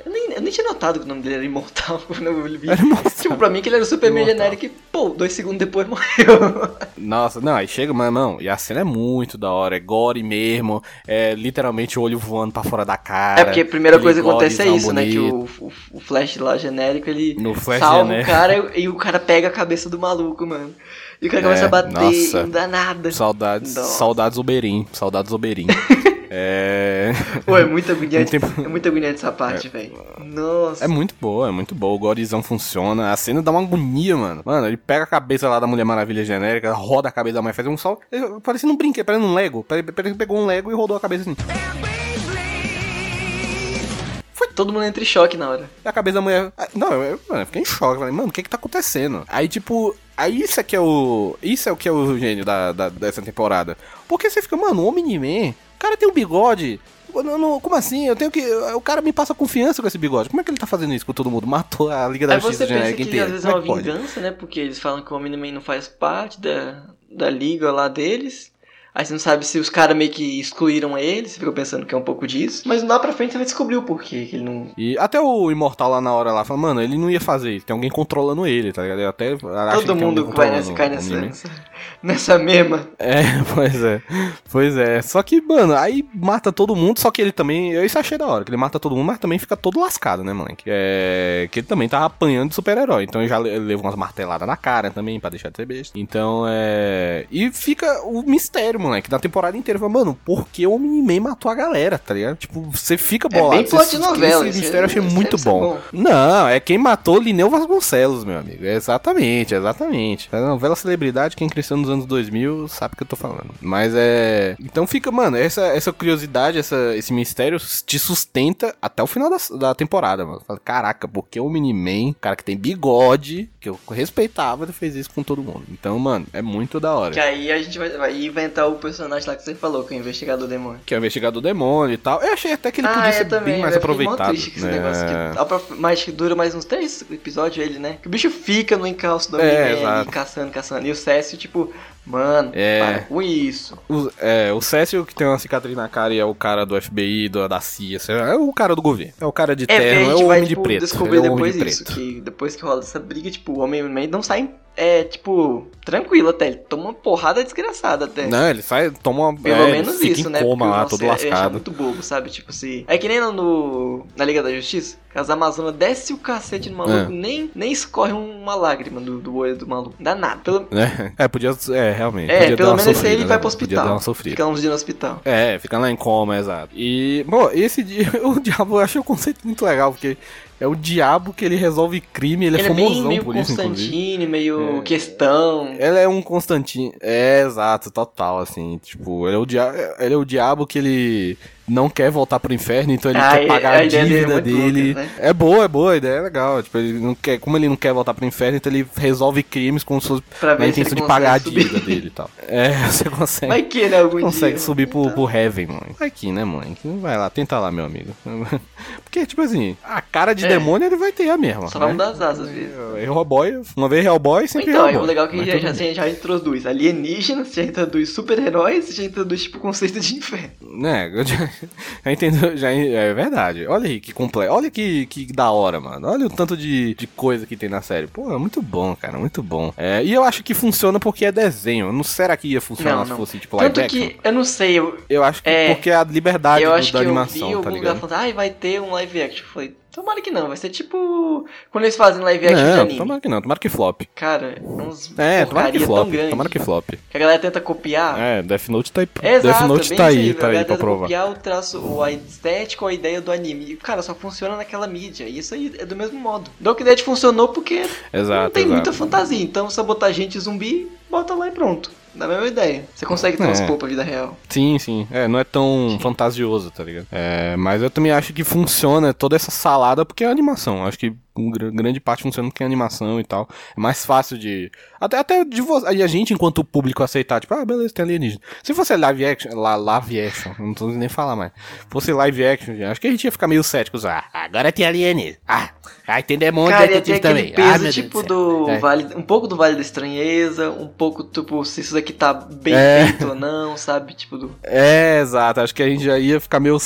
Eu nem, eu nem tinha notado que o nome dele era imortal quando eu vi. Era imortal. Tipo, pra mim que ele era o Superman Imortal. genérico e, pô, dois segundos depois morreu. Nossa, não, aí chega, mas não, e a cena é muito da hora, é gore mesmo, é literalmente o olho voando pra fora da cara. é porque a primeira coisa que acontece é isso, né? Que bonito. o, o, o Flash lá genérico, ele salva genérico. o cara e, o cara pega a cabeça do maluco, mano. E o cara começa É, a bater nossa. não dá nada. Saudades, Nossa. saudades Oberim, saudades Oberim. é... Pô, é muito agoniante. Tempo- É muito agoniante essa parte, velho. Nossa. É muito boa, é muito boa. O gorezão funciona. A cena dá uma agonia, mano. Mano, ele pega a cabeça lá da Mulher Maravilha genérica, roda a cabeça da mãe, faz um sol. ele- Parecendo um brinquedo, parecendo um Lego. Parece parece que pegou um Lego e rodou a cabeça assim. Todo mundo entra em choque na hora. E a cabeça da mulher. Ah, Não, eu, eu, mano, eu fiquei em choque. Falei, mano, o que que tá acontecendo? Aí, tipo. Aí isso é que é o. Isso é o que é o gênio da, da- dessa temporada. Porque você fica, mano, o Omni-Man, cara tem um bigode. Não, não, como assim? Eu tenho que. O cara me passa confiança com esse bigode. Como é que ele tá fazendo isso com todo mundo? Matou a Liga da Justiça genérica inteira. às vezes é uma é vingança, né? Porque eles falam que o Omni-Man não faz parte da, da liga lá deles. Aí você não sabe se os caras meio que excluíram ele, você fica pensando que é um pouco disso. Mas lá pra frente você vai descobrir o porquê que ele não. E até o Imortal lá na hora lá fala, mano, ele não ia fazer isso. Tem alguém controlando ele, tá ligado? Eu até Todo mundo vai nessa, cai nessa, nessa, nessa mesma. É, pois é. Pois é. Só que, mano, aí mata todo mundo, só que ele também. Eu isso achei da hora, que ele mata todo mundo, mas também fica todo lascado, né, moleque? É. Que ele também tava apanhando de super-herói. Então ele já le- levou umas marteladas na cara também, pra deixar de ser besta. Então é. E fica o mistério, moleque, da temporada inteira. Fala, mano, por que o Omni-Man matou a galera, tá ligado? Tipo, você fica É bolado. bem plot de novela, Esse mistério eu achei deve muito bom. bom. Não, é quem matou Lineu Vasconcelos, meu amigo. É exatamente, exatamente. A novela celebridade, quem cresceu nos anos 2000 sabe o que eu tô falando. Mas é. Então fica, mano, essa, essa curiosidade, essa, esse mistério te sustenta até o final da, da temporada, mano. Fala, Caraca, porque o Miniman, cara que tem bigode, que eu respeitava, ele fez isso com todo mundo. Então, mano, é muito da hora. Que aí a gente vai, vai inventar o personagem lá que você falou, que é o investigador demônio. Que é o investigador demônio e tal. Eu achei até que ele podia ah, ser eu também, bem mais aproveitado. triste né? negócio que, pra- mas que dura mais uns três episódios ele, né? Que o bicho fica no encalço do É, Omni-Man caçando, caçando. E o Cécio, tipo, mano, É. para com isso. O, é, o Cécio que tem uma cicatriz na cara e é o cara do FBI, do, da CIA, sei lá, é o cara do governo. É o cara de É, a terno, é o vai, homem de tipo, preto. descobrir é o depois de isso, preto. que depois que rola essa briga, tipo, o Homem-Man não sai, é, tipo, tranquilo até, ele toma uma porrada desgraçada até. Não, ele sai, toma uma. Pelo é, menos isso, né? coma lá, nossa, todo ia achar lascado. muito bobo, sabe? Tipo assim. É que nem no, na Liga da Justiça, que as Amazonas desce o cacete no maluco, É. nem, nem escorre uma lágrima do, do olho do maluco. Não dá nada. Pelo, né? É, podia. É, realmente. É, Podia pelo menos esse aí sofrida, ele né? vai pro Podia hospital. dar uma sofrida. Fica uns dias no hospital. É, fica lá em coma, exato. E, bom, esse dia, o diabo, eu achei o conceito muito legal, porque é o diabo que ele resolve crime, ele, Ele é é bem famosão meio por isso, inclusive. Constantine, meio questão. Ele é um Constantino. É, exato, total, assim. Tipo, ele é, o dia... ele é o diabo que ele não quer voltar pro inferno, então ele Ah, quer e- pagar a a, é dívida dele. louca, né? É boa, é boa, a ideia é legal. Tipo, ele não quer, como ele não quer voltar pro inferno, então ele resolve crimes com suas, na se intenção de pagar a subir. dívida dele e tal. É, você consegue. Vai que, né, algum Consegue dia. subir pro, Então, pro Heaven, mãe. Vai aqui, né, mãe? Vai lá, tenta lá, meu amigo. Porque, tipo assim, a cara de É. demônio ele vai ter a mesma. Só né? vai mudar as asas, viu? É, Hellboy, uma vez Hellboy, sempre Então, é Hellboy. o legal que já, tudo já, bem. já, introduz alienígenas, já introduz super-heróis, já introduz, tipo, o conceito de inferno. Né, eu já, já entendo, já é verdade. Olha aí que completo, olha que, que da hora, mano. Olha o tanto de, de coisa que tem na série. Pô, é muito bom, cara, muito bom. É, e eu acho que funciona porque é desenho. Não será que ia funcionar Não, se não. fosse tipo live Tanto action? que, eu não sei, eu, Eu acho que É, porque é a liberdade eu do- acho que da eu vi animação, tá ligado? falando, ai, vai ter um live action. Eu falei, tomara que não, vai ser tipo quando eles fazem live action de Não, anime. tomara que não, tomara que flop. Cara, é uns É, tomara que flop, tão grande tomara que flop. que a galera tenta copiar. É, Death Note tá aí, É, exato, Death Note bem tá aí, tá aí pra tenta provar. copiar o traço, o- a estética ou a ideia do anime. Cara, só funciona naquela mídia. E isso aí é do mesmo modo. Dark Dead funcionou porque não Exato, tem exato. muita fantasia. Então, só botar gente zumbi, bota lá e pronto. Da mesma ideia. Você consegue É. transpor pra vida real. Sim, sim. É, não é tão fantasioso, tá ligado? É, mas eu também acho que funciona toda essa salada porque é animação. Acho que grande parte funciona porque é animação e tal. É mais fácil de. Até, até de vo- aí a gente, enquanto público, aceitar, tipo, ah, beleza, tem alienígena. Se fosse live action, la, live action, não tô nem falar mais. Fosse live action, acho que a gente ia ficar meio cético. Ah, agora tem alienígena. Ah, aí tem demônio Cara, detetive também. Ah, peso meu tipo do. É. Vale. Um pouco do Vale da Estranheza, um pouco, tipo, se isso daqui tá bem É. feito ou não, sabe? Tipo, do. É, exato. Acho que a gente já ia ficar meio,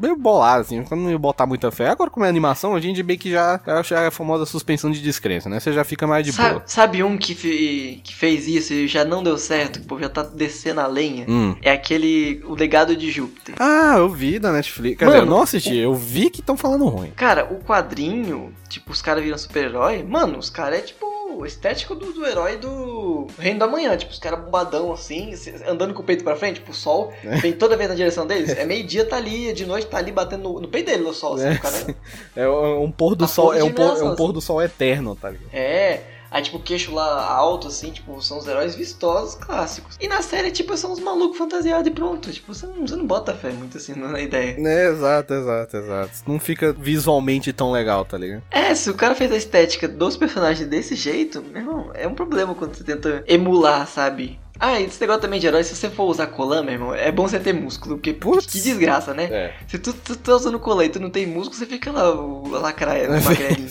meio bolado, assim. Quando não ia botar muita fé. Agora, como é animação, a gente meio que já. É a famosa suspensão de descrença, né? Você já fica mais de Sabe, boa. sabe um que, fe- que fez isso e já não deu certo, que o povo já tá descendo a lenha? Hum. É aquele. O legado de Júpiter. Ah, eu vi da Netflix. Quer Mano, dizer, eu não assisti, eu vi que estão falando ruim. Cara, o quadrinho, tipo, os caras viram super-herói, mano, os caras é tipo o estético do, do herói do Reino da Manhã, tipo, os caras bombadão assim, andando com o peito pra frente, tipo, o sol vem toda vez na direção deles. É meio-dia, tá ali, de noite tá ali batendo no, no peito dele o sol, assim, É, o cara. É um pôr do A sol, força é um pôr, é um pôr assim. do sol eterno, tá ligado? É. Aí, tipo, o queixo lá alto, assim, tipo, são os heróis vistosos clássicos. E na série, tipo, são os malucos fantasiados e pronto. Tipo, você não, você não bota fé muito assim na ideia. É, exato, exato, exato. Não fica visualmente tão legal, tá ligado? É, se o cara fez a estética dos personagens desse jeito, meu irmão, é um problema quando você tenta emular, sabe? Ah, e esse negócio também de herói, se você for usar colã, meu irmão, é bom você ter músculo, porque Putz. que desgraça, né? É. Se tu, tu tá usando colã e tu não tem músculo, você fica lá, o lacraia, o magrelinho.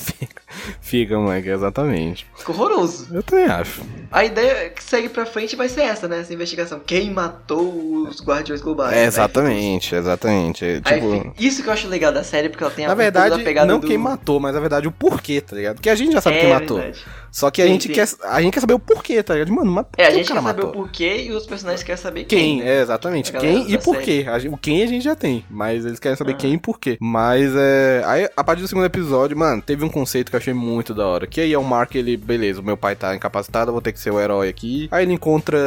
Fica, moleque, exatamente. Fica horroroso. Eu também acho. A ideia que segue pra frente vai ser essa, né? Essa investigação. Quem matou os guardiões globais? É, Aí exatamente, exatamente. É, aí tipo, fica- isso que eu acho legal da série, porque ela tem na pouco da verdade, pegada não do... quem matou, mas na verdade o porquê, tá ligado? Porque a gente já sabe é, quem matou. verdade. Só que a Sim, gente, sim. quer, a gente quer saber o porquê, tá ligado? Mano, mas É, a gente quer saber matou? o porquê e os personagens querem saber quem. Quem, né? é, exatamente. A Quem e da por série. quê. A gente- O quem a gente já tem, mas eles querem saber Ah. quem e por quê. Mas é. Aí, a partir do segundo episódio, mano, teve um conceito que eu achei muito da hora. Que aí é o Mark, ele, beleza, o meu pai tá incapacitado, vou ter que ser o herói aqui. Aí ele encontra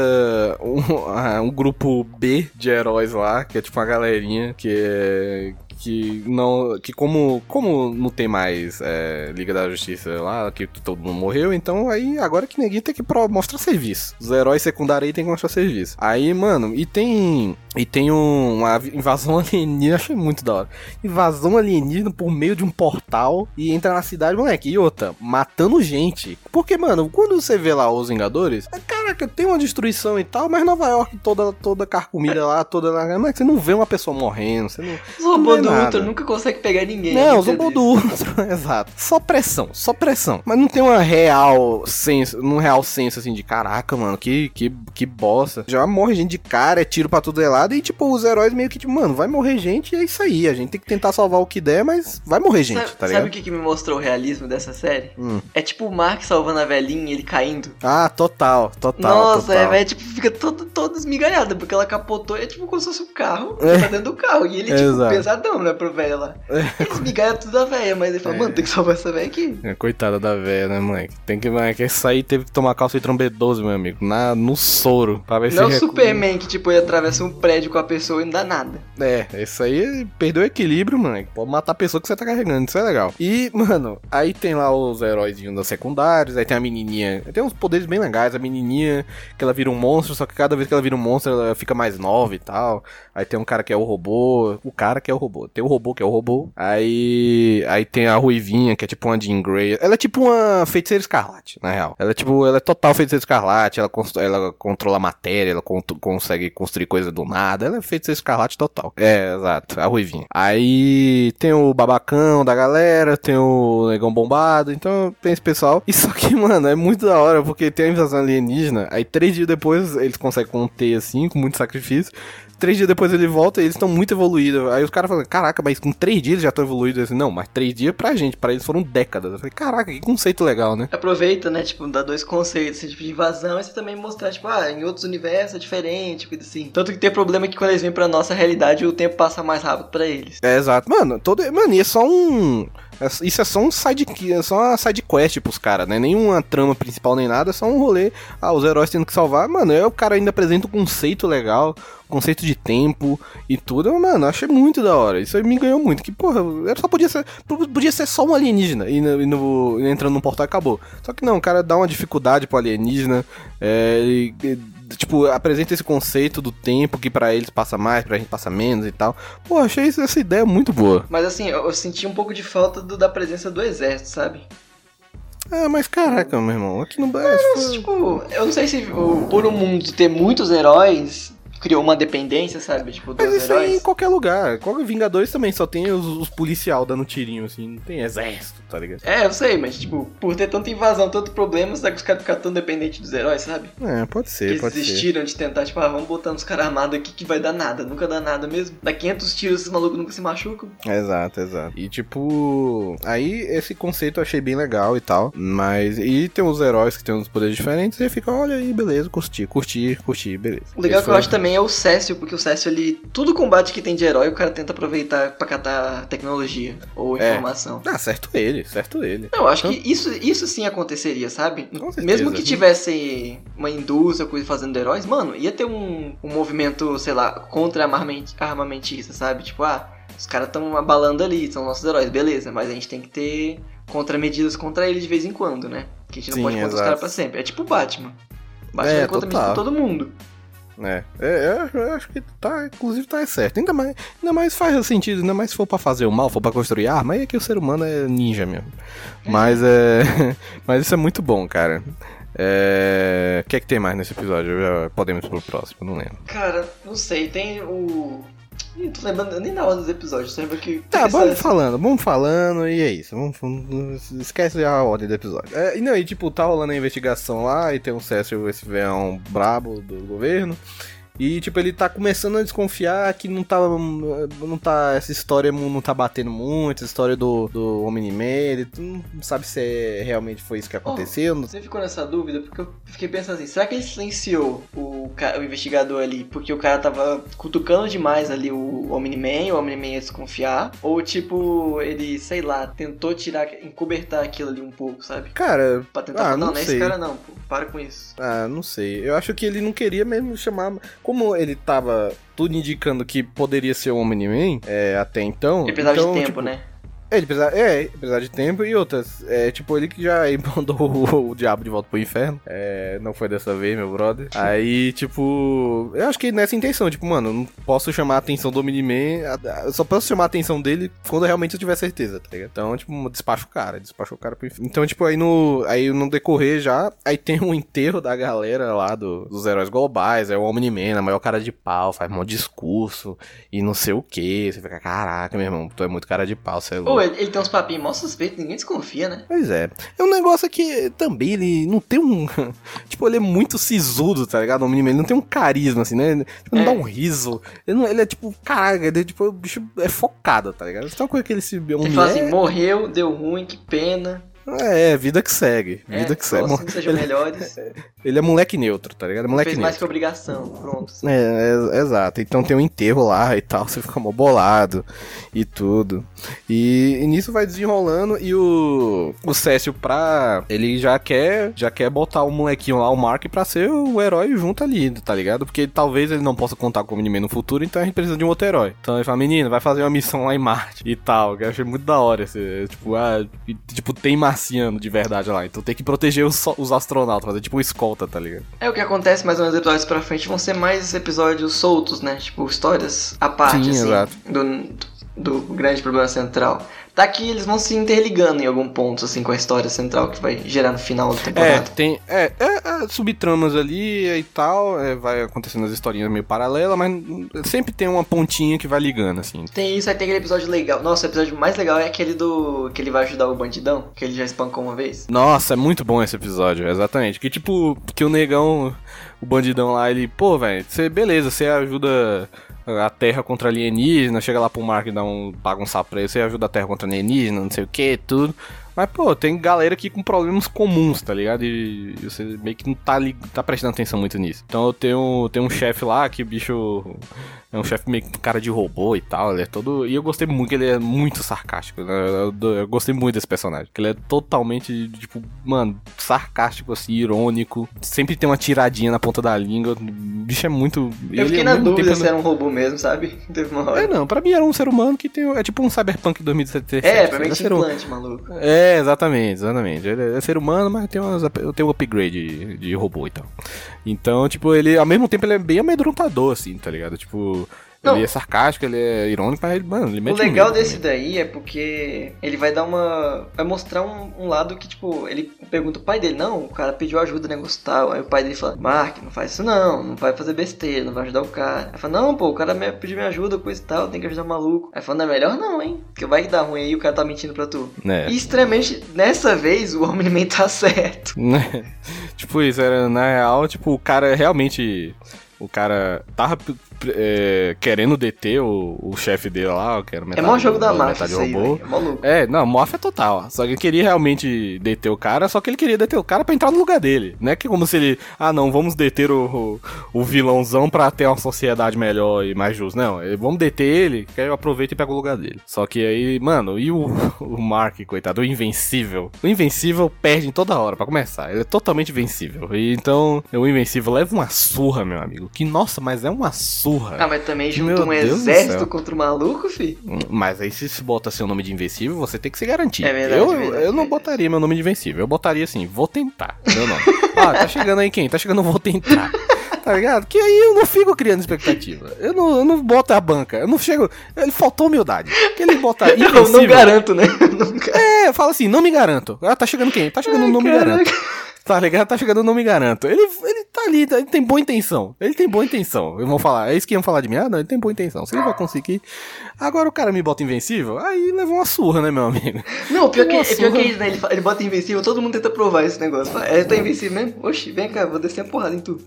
um, um grupo B de heróis lá, que é tipo uma galerinha que é que não que como como não tem mais é, Liga da Justiça lá que todo mundo morreu então aí agora que ninguém tem que mostrar serviço os heróis secundários aí tem que mostrar serviço aí mano e tem e tem um- uma invasão alienígena achei muito da hora invasão alienígena por meio de um portal e entra na cidade moleque e outra matando gente porque mano quando você vê lá os Vingadores é, caraca tem uma destruição e tal mas Nova York toda toda carcomida lá toda lá moleque, você não vê uma pessoa morrendo você não Não do Ultron nunca conseguem pegar ninguém. não, né? robôs do Ultron, exato. Só pressão, só pressão. Mas não tem uma real senso, um real senso assim de caraca, mano, que, que, que bosta. Já morre gente de cara, é tiro pra tudo é lado e tipo, os heróis meio que tipo, mano, vai morrer gente e é isso aí. A gente tem que tentar salvar o que der, mas vai morrer gente, Sabe, tá sabe ligado? o que, que me mostrou o realismo dessa série? Hum. É tipo o Mark salvando a velhinha e ele caindo. Ah, total, total. Nossa, total. é, velho, tipo, fica todo, todo esmigalhada, porque ela capotou e é tipo como se fosse um carro, É. tá dentro do carro. E ele, tipo, Exato. pesadão, né, pro velho lá. Ele esmigalha tudo da velha, mas ele fala, É. mano, tem que salvar essa velha aqui. É, Coitada da velha, né, moleque? Tem que, moleque, essa aí teve que tomar calça de B12, meu amigo. Na, no soro. Pra ver Não é o se. recu- Superman que, tipo, ele atravessa um prédio com a pessoa e não dá nada. É, isso aí perdeu o equilíbrio, mano. Pode matar a pessoa que você tá carregando, isso é legal. E, mano, aí tem lá os heróis das secundários, aí tem a menininha. Tem uns poderes bem legais. A menininha, que ela vira um monstro, só que cada vez que ela vira um monstro, ela fica mais nova e tal. Aí tem um cara que é o robô. O cara que é o robô. Tem o robô que é o robô. Aí. Aí tem a Ruivinha, que é tipo uma Jean Grey. Ela é tipo uma feiticeira escarlate, na real. Ela é tipo. Ela é total feiticeira escarlate. Ela, ela controla a matéria, ela con- consegue construir coisa do nada. Ela é feiticeira escarlate total. É, exato. A Ruivinha. Aí tem o babacão da galera, tem o negão bombado. Então tem esse pessoal. Só que, mano, é muito da hora, porque tem a invasão alienígena. Aí três dias depois eles conseguem conter assim, com muito sacrifício. Três dias depois ele volta e eles estão muito evoluídos. Aí os caras falam, caraca, mas com três dias eles já estão evoluídos. Assim, não, mas três dias pra gente, pra eles foram décadas. Eu falei, caraca, que conceito legal, né? Aproveita, né, tipo, dá dois conceitos, assim, tipo, de invasão, e você também mostrar, tipo, ah, em outros universos é diferente, coisa assim. Tanto que tem problema que quando eles vêm pra nossa realidade, o tempo passa mais rápido pra eles. É, exato. Mano, todo, mano, e é só um. É- Isso é só um side, é só uma side quest pros caras, né? Nenhuma trama principal nem nada, é só um rolê. Ah, os heróis tendo que salvar. Mano, aí o cara ainda apresenta um conceito legal, conceito de tempo e tudo. Mano, achei muito da hora. Isso aí me ganhou muito. Que, porra, só podia ser. Podia ser só um alienígena e, no, e no- entrando num portal acabou. Só que não, o cara dá uma dificuldade pro alienígena. É, e- e, tipo, apresenta esse conceito do tempo que pra eles passa mais, pra gente passa menos e tal. Pô, achei essa ideia muito boa. Mas assim, eu, eu senti um pouco de falta do- da presença do exército, sabe? Ah, mas caraca, meu irmão, aqui no Mas, Brasil. tipo, eu não sei se o- por o mundo ter muitos heróis, criou uma dependência, sabe? Tipo, dos Mas isso aí em heróis. qualquer lugar. Qualquer Vingadores também só tem os, os policial dando tirinho, assim. Não tem exército, tá ligado? É, eu sei, mas tipo, por ter tanta invasão, tanto problema, será que os caras ficam tão dependentes dos heróis, sabe? É, pode ser, pode ser. desistiram de tentar, tipo, ah, vamos botar uns caras armados aqui que vai dar nada, nunca dá nada mesmo. Dá 500 tiros, esses malucos nunca se machucam. Exato, exato. E tipo, aí esse conceito eu achei bem legal e tal. Mas. E tem os heróis que tem uns poderes diferentes. E fica, olha aí, beleza, curti, curti, curti, beleza. O legal Esse que eu acho também é o Cécio, porque o Cécio, ele. Tudo combate que tem de herói, o cara tenta aproveitar pra catar tecnologia ou É. informação. Ah, certo ele, certo ele. Não, eu acho que isso, isso sim aconteceria, sabe? Com certeza. Mesmo que tivesse uma indústria, coisa fazendo heróis, mano, ia ter um, um movimento, sei lá, contra armament, armamentista, sabe? Tipo, ah, os caras estão abalando ali, são nossos heróis, beleza, mas a gente tem que ter contramedidas contra ele de vez em quando, né? Que a gente não Sim, pode contra os exato. caras pra sempre. É tipo o Batman. Batman É, é, contra total. todo mundo. É, é, eu acho- eu acho que tá, inclusive tá certo. Ainda mais, ainda mais faz sentido, ainda mais se for pra fazer o mal, for pra construir arma, aí é que o ser humano é ninja mesmo. Mas é. Mas isso é muito bom, cara. É. O que é que tem mais nesse episódio? Podemos ir pro próximo, não lembro. Cara, não sei, tem o. Ih, tô lembrando nem na hora dos episódios, você lembra que. Tá, vamos falando, vamos falando e é isso. Vamos, vamos- esquece a ordem do episódio. É, e não, e tipo, tá rolando a investigação lá e tem um Cécio, esse veão brabo do governo. E, tipo, ele tá começando a desconfiar que não tá. Não tá. Essa história não tá batendo muito, essa história do, do Omni-Man. Ele não sabe se é- realmente foi isso que aconteceu. não- Você ficou nessa dúvida porque eu fiquei pensando assim, será que ele silenciou o, o investigador ali porque o cara tava cutucando demais ali o Omni-Man, o Omni-Man ia desconfiar? Ou tipo, ele, sei lá, tentou tirar, encobertar aquilo ali um pouco, sabe? Cara, Pra tentar Ah, falar, não não, não é esse cara não, pô, para com isso. Ah, não sei. Eu acho que ele não queria mesmo chamar. Como ele tava tudo indicando que poderia ser o Omni-Man é, até então. Ele precisava então, de tempo, tipo, né? É, ele precisava, é, precisava de tempo e outras. É, tipo, ele que já mandou o, o diabo de volta pro inferno. É, não foi dessa vez, meu brother. Aí, tipo, eu acho que nessa intenção, tipo, mano, não posso chamar a atenção do Eu só posso chamar a atenção dele quando realmente eu tiver certeza, tá ligado? Então, tipo, despacha o cara, despacha o cara pro inferno. Então, tipo, aí no, aí no decorrer já, aí tem um enterro da galera lá do- dos heróis globais. É o Omni-Man, a maior cara de pau, faz um discurso e não sei o que. Você fica, caraca, meu irmão, tu é muito cara de pau, você é louco. Ele, ele tem uns papinhos mó suspeitos, ninguém desconfia, né? Pois é. É um negócio que também ele não tem um. tipo, ele é muito sisudo, tá ligado? O menino, ele não tem um carisma, assim, né? Tipo, não É. dá um riso. Ele, não- ele é tipo, caraca, ele é tipo, o bicho é focado, tá ligado? Você tem uma coisa que ele se. Ele Um fala é- assim, morreu, deu ruim, que pena. É, vida que segue. É, Vida que segue. próximo que sejam Ele, melhores. ele é moleque neutro, tá ligado? É moleque fez neutro. mais que obrigação. Pronto. É, é, exato. Então tem um enterro lá e tal, você fica mó bolado e tudo. E, e nisso vai desenrolando e o, o Cécio pra. Ele já quer já quer botar o molequinho lá, o Mark, pra ser o herói junto ali, tá ligado? Porque talvez ele não possa contar com o Miniman no futuro, então a gente precisa de um outro herói. Então ele fala, menino, vai fazer uma missão lá em Marte e tal. Que eu achei muito da hora. Esse, tipo, ah, tipo, tem marciano de verdade lá. Então tem que proteger os, os astronautas, fazer tipo escolta, tá ligado? É o que acontece mais ou menos episódios pra frente vão ser mais episódios soltos, né? Tipo, histórias à parte, Sim, assim, exato. do, do grande problema central. Daqui eles vão se interligando em algum ponto, assim, com a história central que vai gerar no final da É, temporada. tem é, é, é, subtramas ali e tal, é, vai acontecendo as historinhas meio paralelas, mas sempre tem uma pontinha que vai ligando, assim. Tem isso, aí tem aquele episódio legal. Nossa, o episódio mais legal é aquele do. que ele vai ajudar o bandidão, que ele já espancou uma vez. Nossa, é muito bom esse episódio, exatamente. Que tipo, que o negão, o bandidão lá, ele, pô, velho, você, beleza, você ajuda a Terra contra alienígena, chega lá pro Mark e dá um, sapo pra ele, você ajuda a Terra contra alienígena, não sei o que, tudo. Mas, pô, tem galera aqui com problemas comuns, tá ligado? E, você meio que não tá, tá prestando atenção muito nisso. Então eu tenho, tenho um chefe lá que bicho é um chefe meio com cara de robô e tal. Ele é todo. E eu gostei muito, ele é muito sarcástico. né? Eu, eu- eu gostei muito desse personagem. Ele é totalmente, tipo, mano, sarcástico, assim, irônico. Sempre tem uma tiradinha na ponta da língua. O bicho é muito. Eu ele, fiquei ao na mesmo dúvida tempo, se era um robô mesmo, sabe? Teve uma hora. É, não, pra mim era um ser humano que tem. É tipo um cyberpunk 2077. É, Ele pra mim é implante, maluco. é, exatamente, exatamente. Ele é ser humano, mas tem, umas, tem um upgrade de, de robô e tal. Então, tipo, ele, ao mesmo tempo, ele é bem amedrontador, assim, tá ligado? Tipo, Não. ele é sarcástico, ele é irônico, mas, ele, mano, ele O mete legal medo desse também. daí é porque ele vai dar uma. Vai mostrar um, um lado que, tipo, ele pergunta o pai dele, não, o cara pediu ajuda, negócio tal. Aí o pai dele fala, Mark, não faz isso não, não vai fazer besteira, não vai ajudar o cara. Aí fala, não, pô, o cara me pediu minha ajuda, coisa e tal, tem que ajudar o maluco. Aí fala, não é melhor não, hein? Porque vai dar ruim aí o cara tá mentindo pra tu. É. E extremamente, nessa vez, o Omni-Man tá certo. Né? tipo, isso era, na real, tipo, o cara realmente. O cara tava é, querendo deter o, o chefe dele lá, que era É metade, mó jogo da máfia isso aí, robô. É. É, não, máfia total. Só que ele queria realmente deter o cara, só que ele queria deter o cara pra entrar no lugar dele. Não é que como se ele, ah não, vamos deter o, o, o vilãozão pra ter uma sociedade melhor e mais justa. Não, é, vamos deter ele, que aí eu aproveito e pego o lugar dele. Só que aí, mano, e o, o Mark, coitado, o Invencível? O Invencível perde em toda hora, pra começar. Ele é totalmente invencível. E então, o Invencível leva uma surra, meu amigo. Que, nossa, mas é uma surra. Ah, mas também junta um Deus exército contra o maluco, fi. Mas aí se bota seu nome de invencível, você tem que se garantir. É verdade, eu, verdade, eu não verdade. botaria meu nome de invencível. Eu botaria assim, vou tentar. Meu nome. ah, tá chegando aí quem? Tá chegando, eu vou tentar. Tá ligado? Que aí eu não fico criando expectativa. Eu não, eu não boto a banca. Eu não chego. Ele faltou humildade. Que ele bota Eu invencível. não garanto, né? Nunca. É, fala assim, não me garanto. Ah, tá chegando quem? Tá chegando, não me caraca. garanto. Tá ligado? Tá chegando, não me garanto. Ele, ele tá ali, ele tem boa intenção. Ele tem boa intenção. Eu vou falar, é isso que iam falar de mim? Ah, não, ele tem boa intenção. Se ele vai conseguir. Agora o cara me bota invencível, aí levou uma surra, né, meu amigo? Não, pior que, é pior que é isso, né? Ele, ele bota invencível, todo mundo tenta provar esse negócio. Fala, É, tá invencível mesmo? Oxi, vem cá, vou descer a porrada em tu.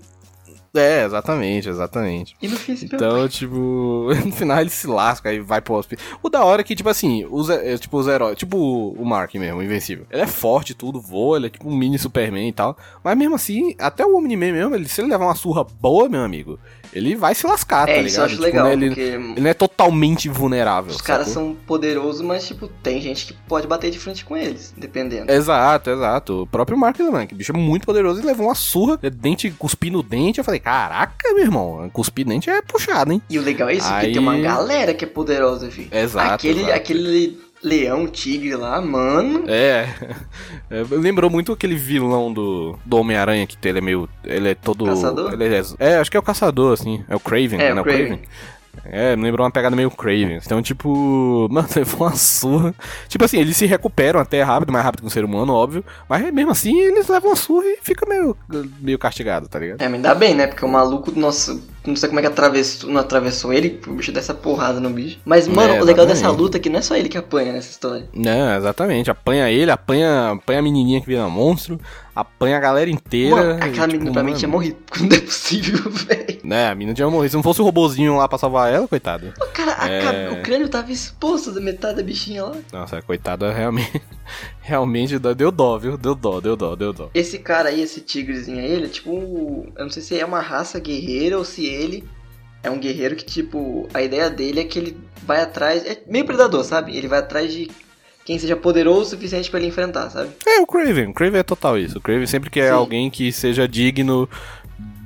É, exatamente, exatamente. E no fim se Então, tipo, no final ele se lasca e vai pro hospital. O da hora é que, tipo assim, os, é, tipo, os heróis, tipo o Mark mesmo, o Invencível. Ele é forte, tudo, voa, ele é tipo um mini Superman e tal. Mas mesmo assim, até o Omni-Man mesmo, ele, se ele levar uma surra boa, meu amigo, ele vai se lascar, tá É, ligado? isso eu acho Tipo, legal, né, ele, porque ele não é totalmente vulnerável. os caras são poderosos, mas, tipo, tem gente que pode bater de frente com eles, dependendo. Exato, exato. O próprio Mark também, que o bicho é muito poderoso e levou uma surra, é dente, cuspir no dente. Eu falei, caraca, meu irmão, cuspir dente é puxado, hein? E o legal é isso, Aí- porque tem uma galera que é poderosa, filho. Exato, Aquele, exato. aquele leão, tigre lá, mano. É. É, Lembrou muito aquele vilão do, do Homem-Aranha, que ele é meio. Ele é todo. Caçador? Ele é, é, acho que é o caçador, assim. É o Craven, É, né? o Kraven. É, me lembrou uma pegada meio Craven. Então, tipo, mano, levou uma surra. Tipo assim, eles se recuperam até rápido, mais rápido que um ser humano, óbvio. Mas mesmo assim, eles levam uma surra e fica meio, meio castigado, tá ligado? É, mas ainda bem, né? Porque o maluco, nossa, não sei como é que atravessou, não atravessou ele, o bicho dessa porrada no bicho. Mas, mano, É, o legal dessa luta é que não é só ele que apanha nessa história. É, exatamente. Apanha ele, apanha, apanha a menininha que vira monstro, apanha a galera inteira. Mano, aquela tipo, menina pra mim tinha morrido. Não é possível, velho. Né, a mina tinha morrido. Se não fosse o robozinho lá pra salvar ela, coitado. Cara, a É. cabe- o crânio tava exposto da metade da bichinha lá. Nossa, coitada, realmente. Realmente deu dó, viu? Deu dó, deu dó, deu dó. Esse cara aí, esse tigrezinho aí, ele é tipo. Eu não sei se é uma raça guerreira ou se ele é um guerreiro que, tipo, a ideia dele é que ele vai atrás. É meio predador, sabe? Ele vai atrás de quem seja poderoso o suficiente pra ele enfrentar, sabe? É, o Craven. O Craven é total isso. O Craven sempre quer Sim. alguém que seja digno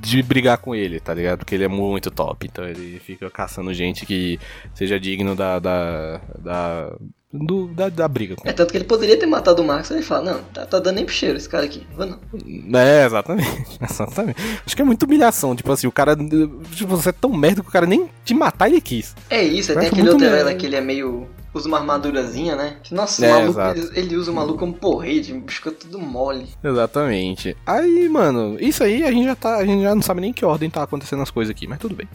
de brigar com ele, tá ligado? Porque ele é muito top. Então ele fica caçando gente que seja digno da. da. da. Do- da, da briga É tanto que ele poderia ter matado o Marcos, aí ele fala, não, tá, tá dando nem pro cheiro esse cara aqui. Vou não. É, exatamente. Exatamente. Acho que é muita humilhação. Tipo assim, o cara. Tipo, você é tão merda que o cara nem te matar ele quis. É isso, tem aquele outro muito herói me- lá que ele é meio. usa uma armadurazinha, né? Nossa, o É, maluco, ele, ele usa o maluco como porrete, fica tudo mole. Exatamente. Aí, mano, isso aí a gente já tá. A gente já não sabe nem que ordem tá acontecendo as coisas aqui, mas tudo bem.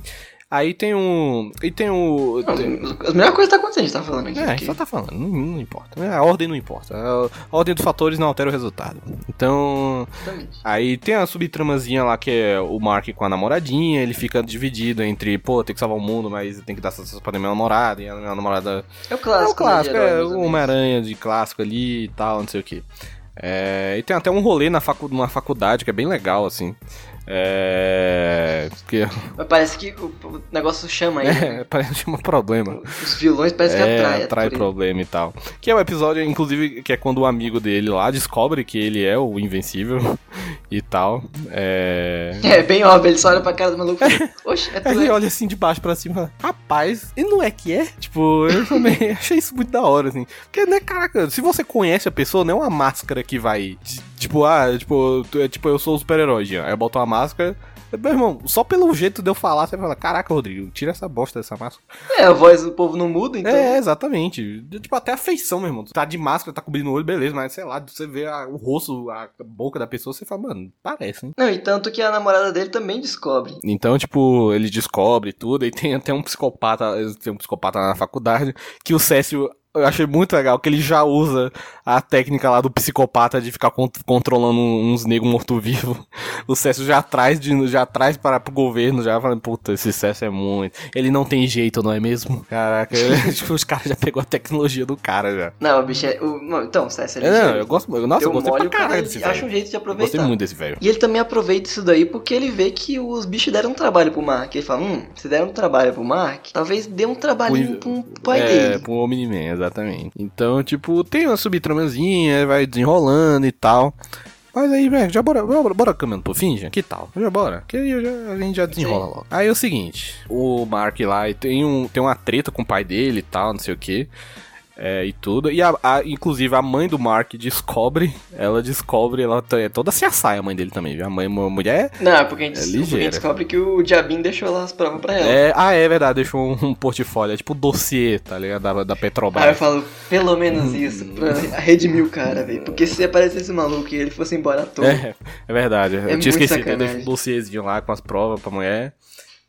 Aí tem um. E tem o. Não, tem- as melhores coisas tá acontecendo, a gente tá falando aqui. É, porque- só tá falando, não, não importa. A ordem não importa. A ordem dos fatores não altera o resultado. Então. Exatamente. Aí tem a subtramazinha lá que é o Mark com a namoradinha, ele fica dividido entre, pô, tem que salvar o mundo, mas tem que dar satisfação pra minha namorada, e a minha namorada É o clássico. é o clássico, né, de herói, é o. Homem-Aranha de clássico ali e tal, não sei o que. e tem até um rolê na facu numa faculdade que é bem legal, assim. É. Que, Mas parece que o, negócio chama né? é, parece um problema. Os vilões parece que é, atrai. atrai ele. problema e tal. Que é o episódio, inclusive, que é quando o amigo dele lá descobre que ele é o invencível e tal. É. É, bem óbvio, ele só olha pra cara do maluco e fala, Oxe, é Aí ele é. olha assim de baixo pra cima rapaz, e não é que é? Tipo, eu também achei isso muito da hora, assim. Porque, né, caraca, se você conhece a pessoa, não é uma máscara que vai. Tipo, ah, tipo, é, tipo eu sou o super-herói, Jean. Aí eu boto uma máscara. Meu irmão, só pelo jeito de eu falar, você vai falar, caraca, Rodrigo, tira essa bosta dessa máscara. É, a voz do povo não muda, então. É, exatamente. Tipo, até a feição, meu irmão. Tu tá de máscara, tá cobrindo o olho, beleza, mas sei lá, você vê a- o rosto, a boca da pessoa, você fala, mano, parece, hein? Não, e tanto que a namorada dele também descobre. Então, tipo, ele descobre tudo, e tem até um psicopata, tem um psicopata na faculdade, que o Cécio, eu achei muito legal, que ele já usa a técnica lá do psicopata de ficar con- controlando uns negros morto-vivo. O Cécio já traz, de, já traz para pro governo, já falando, puta, esse Cécio é muito... Ele não tem jeito, não é mesmo? Caraca, tipo, os caras já pegou a tecnologia do cara, já. Não, o bicho é. O, não, então, César, ele É, não, ligeiro. eu gosto, eu, nossa, eu gostei pra o cara caralho ele desse acha um jeito de aproveitar. Gostei muito desse velho. E ele também aproveita isso daí porque ele vê que os bichos deram um trabalho pro Mark. Ele fala, hum, se deram um trabalho pro Mark, talvez dê um trabalhinho pro pai é, dele. pro Omni-Man, exatamente. Então, tipo, tem uma subtramazinha, vai desenrolando e tal. Mas aí, velho, já bora, bora, bora caminhando pro fim, já? Que tal? Já bora. Que aí já- a gente já desenrola Sim. logo. Aí é o seguinte, o Mark lá tem, um, tem uma treta com o pai dele e tal, não sei o que. É, e tudo. E a, a- inclusive a mãe do Mark descobre, ela descobre, ela é toda se assai a mãe dele também, viu? A mãe, uma mulher Não, é porque a gente, É porque a ligeira. gente descobre que o Diabinho deixou lá as provas pra ela. É, ah, é verdade, deixou um, um portfólio, é tipo dossiê, tá ligado? Da, da Petrobras. Aí eu falo, pelo menos isso, pra redimir o cara, velho. Porque se aparecesse esse maluco e ele fosse embora à toa. É, é verdade. eu muito tinha esquecido. Deixa um dossiêzinho lá com as provas pra mulher.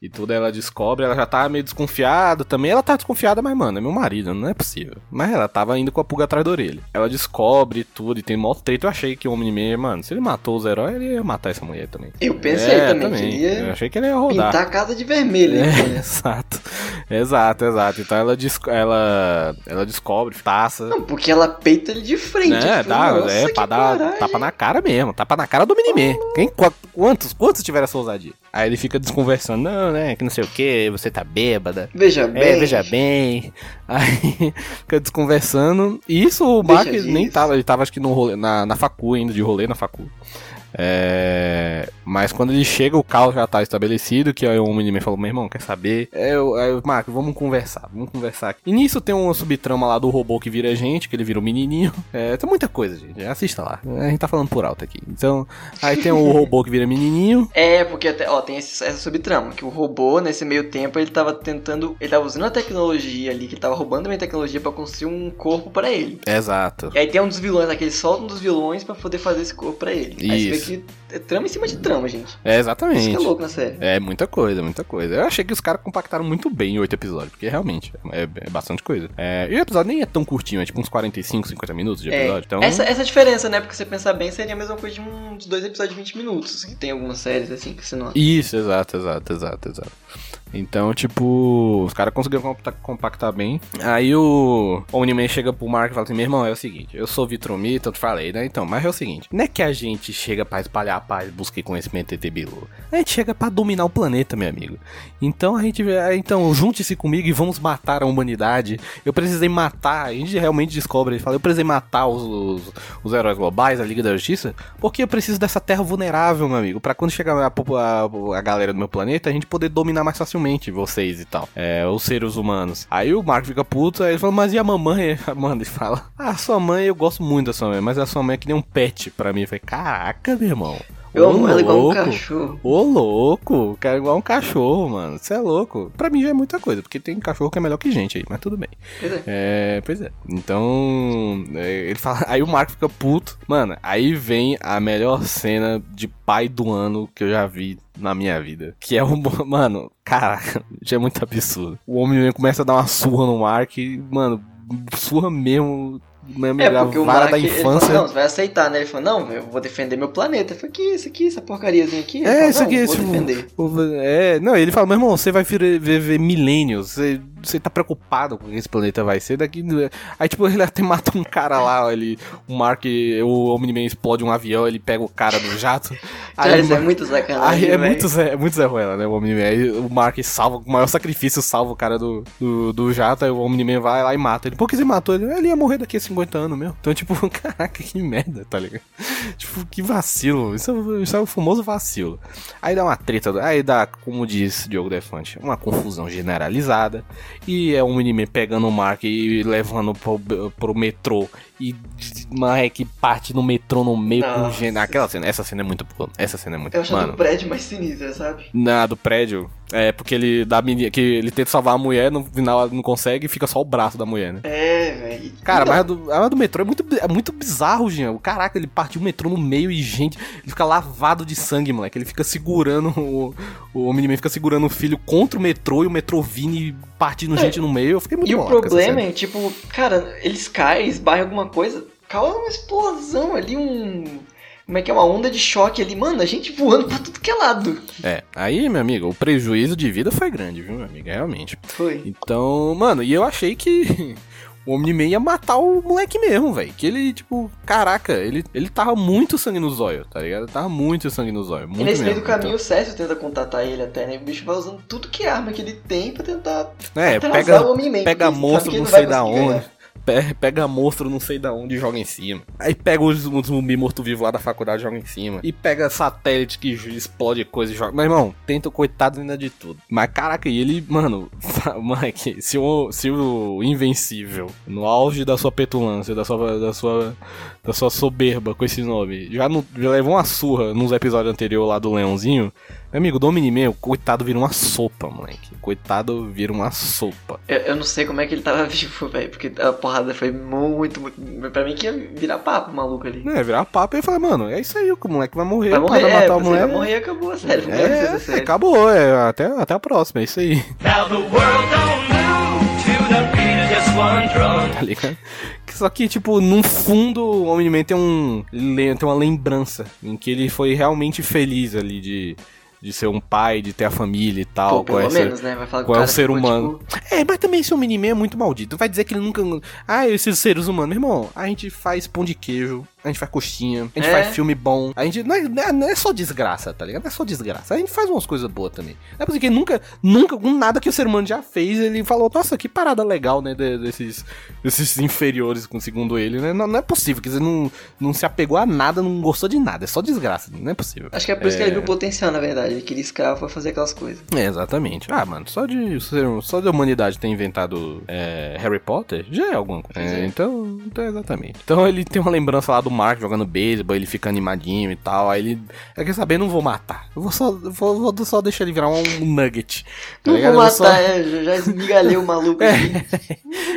E tudo ela descobre, ela já tá meio desconfiada também. Ela tá desconfiada, mas, mano, é meu marido, não é possível. Mas ela tava indo com a pulga atrás da orelha. Ela descobre tudo e tem mó treta. Eu achei que o Homem-Man, mano, se ele matou os heróis, ele ia matar essa mulher também. Eu pensei É, também, ele Eu achei que ele ia rodar. pintar a casa de vermelho. É, hein? exato. Exato, exato. Então ela, ela, ela descobre, taça. Não, porque ela peita ele de frente. É, dá, é pra dar tapa na cara mesmo, tapa na cara do Miniman. Quem, qua- quantos, quantos tiveram essa ousadia? Aí ele fica desconversando, não, né, que não sei o que, você tá bêbada. Veja bem. É, veja bem. Aí fica desconversando. E isso o Mark nem tava, ele tava acho que no rolê, na, na facu ainda, de rolê na facu. É, mas quando ele chega, o caos já tá estabelecido. Que aí o Miniman falou: Meu irmão, quer saber? É, eu, Marco, vamos conversar, vamos conversar. aqui." E nisso tem uma subtrama lá do robô que vira gente, que ele vira um menininho. É, tem muita coisa, gente. Assista lá. A gente tá falando por alto aqui. Então, aí tem o robô que vira menininho. É, porque até, ó, tem esse- essa subtrama, que o robô, nesse meio tempo, ele tava tentando. Ele tava usando a tecnologia ali, que ele tava roubando a minha tecnologia pra construir um corpo pra ele. Exato. E aí tem um dos vilões, aquele solta um dos vilões pra poder fazer esse corpo pra ele. Aí você vê Isso. que é trama em cima de trama. gente. É, exatamente. Isso que é louco na série. É muita coisa, muita coisa. Eu achei que os caras compactaram muito bem em oito episódios, porque realmente é, é bastante coisa. É, e o episódio nem é tão curtinho, é tipo uns 45, 50 minutos de É, episódio. Então, essa, essa diferença, né? Porque você pensar bem, seria a mesma coisa de uns dois episódios de 20 minutos. Que tem algumas séries assim que você não. Isso, exato, exato, exato, exato. Então, tipo, os caras conseguiram compactar, bem. Aí o Omni-Man chega pro Mark e fala assim: meu irmão, é o seguinte, eu sou Vitromi, tanto falei, né? Então, mas é o seguinte: não é que a gente chega pra espalhar a paz, buscar conhecimento e bilu. A gente chega pra dominar o planeta, meu amigo. Então a gente. é, Então, junte-se comigo e vamos matar a humanidade. Eu precisei matar, a gente realmente descobre, ele fala: eu precisei matar os, os, os heróis globais, a Liga da Justiça, porque eu preciso dessa terra vulnerável, meu amigo. Pra quando chegar a, a, a galera do meu planeta, a gente poder dominar mais facilmente vocês e tal. É, os seres humanos. Aí o Mark fica puto, aí ele fala, mas e a mamãe? Mano, ele fala, ah, sua mãe, eu gosto muito da sua mãe, mas a sua mãe é que nem um pet pra mim. Eu falei, caraca, meu irmão. Eu amo ela igual um cachorro. Ô, louco, cara, igual um cachorro, mano. Você é louco. Pra mim já é muita coisa, porque tem cachorro que é melhor que gente aí, mas tudo bem. Pois é. É, pois é. Então, é, ele fala. Aí o Marco fica puto. Mano, aí vem a melhor cena de pai do ano que eu já vi na minha vida. Que é o. Mano, caraca, já é muito absurdo. O homem começa a dar uma surra no Mark e, mano, surra mesmo. É, a porque o vara Mark, da ele infância. falou, não, você vai aceitar, né? Ele falou, não, eu vou defender meu planeta. Eu falei, que isso aqui, essa porcariazinha aqui? É, falou, isso aqui, vou defender. O- É, não, ele fala, meu irmão, você vai viver milênios, você, você tá preocupado com o que esse planeta vai ser daqui. Aí, tipo, ele até mata um cara lá, ele, o Mark, o Omni-Man explode um avião, ele pega o cara do jato. Ele isso é muito sacanagem, Aí é muito, Zé, é muito Zé Ruela, né? O Omni-Man. Aí o Mark salva, com o maior sacrifício, salva o cara do, do, do jato. Aí o Omni-Man vai lá e mata ele. Por que você matou ele? Ele ia morrer daqui a 50 anos mesmo. Então, tipo, caraca, que merda, tá ligado? tipo, que vacilo. Isso, é- isso é o famoso vacilo. Aí dá uma treta, aí dá, como diz Diogo Defante, uma confusão generalizada. E é o Omni-Man pegando o Mark e levando pro, pro metrô. E Mark parte no metrô no meio com gente. Aquela cena, essa cena é muito boa. Essa cena é muito Eu acho Mano, do prédio mais sinistro, sabe? na do prédio, é porque ele dá a menina, que ele tenta salvar a mulher, no final ela não consegue e fica só o braço da mulher, né? É, velho. Cara, Então, mas a do, a do metrô é muito, é muito bizarro, Jean. O Caraca, ele partiu o metrô no meio e, gente, ele fica lavado de sangue, moleque. Ele fica segurando o. O Omni-Man fica segurando o filho contra o metrô e o metrô vindo e partindo gente no meio. Eu fiquei muito É. E o problema é, tipo, cara, eles caem, esbarram alguma coisa, causa uma explosão ali, um. Como é que é? Uma onda de choque ali, mano, a gente voando pra tudo que é lado. É, aí, meu amigo, o prejuízo de vida foi grande, viu, meu amigo? Realmente. Foi. Então, mano, e eu achei que o Omni-Man ia matar o moleque mesmo, velho. Que ele, tipo, caraca, ele, ele tava muito sangue no zóio, tá ligado? Tava muito sangue no zóio. Muito E nesse meio mesmo. do caminho o Cécio tenta contatar ele até, né? O bicho vai usando tudo que é arma que ele tem pra tentar Então, é, pega, o Omni-Man. pega monstro não vai sei da onde. ganhar. Pe- Pega monstro não sei da onde e joga em cima. Aí pega os, os zumbi morto-vivo lá da faculdade e joga em cima. E pega satélite que explode coisa e joga. Mas, irmão, tenta o coitado ainda de tudo. Mas, caraca, ele, mano, Mike, se o, se o Invencível, no auge da sua petulância, da sua, da sua, da sua soberba com esse nome, já, não- já levou uma surra nos episódios anteriores lá do Leãozinho, meu amigo, o Domini-Man, o coitado vira uma sopa, moleque. Coitado vira uma sopa. Eu, eu não sei como é que ele tava vivo, velho, porque a porrada foi muito, muito. Pra mim que ia virar papo, o maluco ali. É, virar papo e eu falei, mano, é isso aí, o moleque vai morrer, Vai o morrer, vai é, matar a você mulher. vai morrer e acabou, sério. É, sério. acabou, é, até, até a próxima, é isso aí, Now the world don't move to the beat of just one drum. tá ligado? Só que, tipo, no fundo, o Omni-Man tem, um, tem uma lembrança em que ele foi realmente feliz ali de, de ser um pai, de ter a família e tal. Pô, pelo com essa- menos, né? Vai falar que qual é o ser ficou, humano? tipo, É, mas também esse Omni-Man é muito maldito. Vai dizer que ele nunca. Ah, esses seres humanos. Meu irmão, a gente faz pão de queijo, a gente faz coxinha, a gente É. faz filme bom. A gente. Não é, não é- não é só desgraça, tá ligado? Não é só desgraça. A gente faz umas coisas boas também. Não é porque nunca, nunca, com nada que o ser humano já fez, ele falou, nossa, que parada legal, né? de- desses, desses inferiores, segundo ele, né? Não, não é possível, quer dizer, não, não se apegou a nada, não gostou de nada. É só desgraça. Não é possível. Acho que é por isso que ele viu potencial, na verdade. Ele queria escravo pra fazer aquelas coisas. É, exatamente. Ah, mano, só de ser- só da humanidade ter inventado é, Harry Potter já é alguma coisa. É. É, então, então, exatamente. Então ele tem uma lembrança lá do Mark jogando beisebol, ele fica animadinho e tal. Aí ele. Eu quer saber, não vou matar. Eu vou só, vou, vou só deixar ele virar um nugget. tá Não ligado? vou Eu só- matar, é, já- esmigalhei o maluco aqui.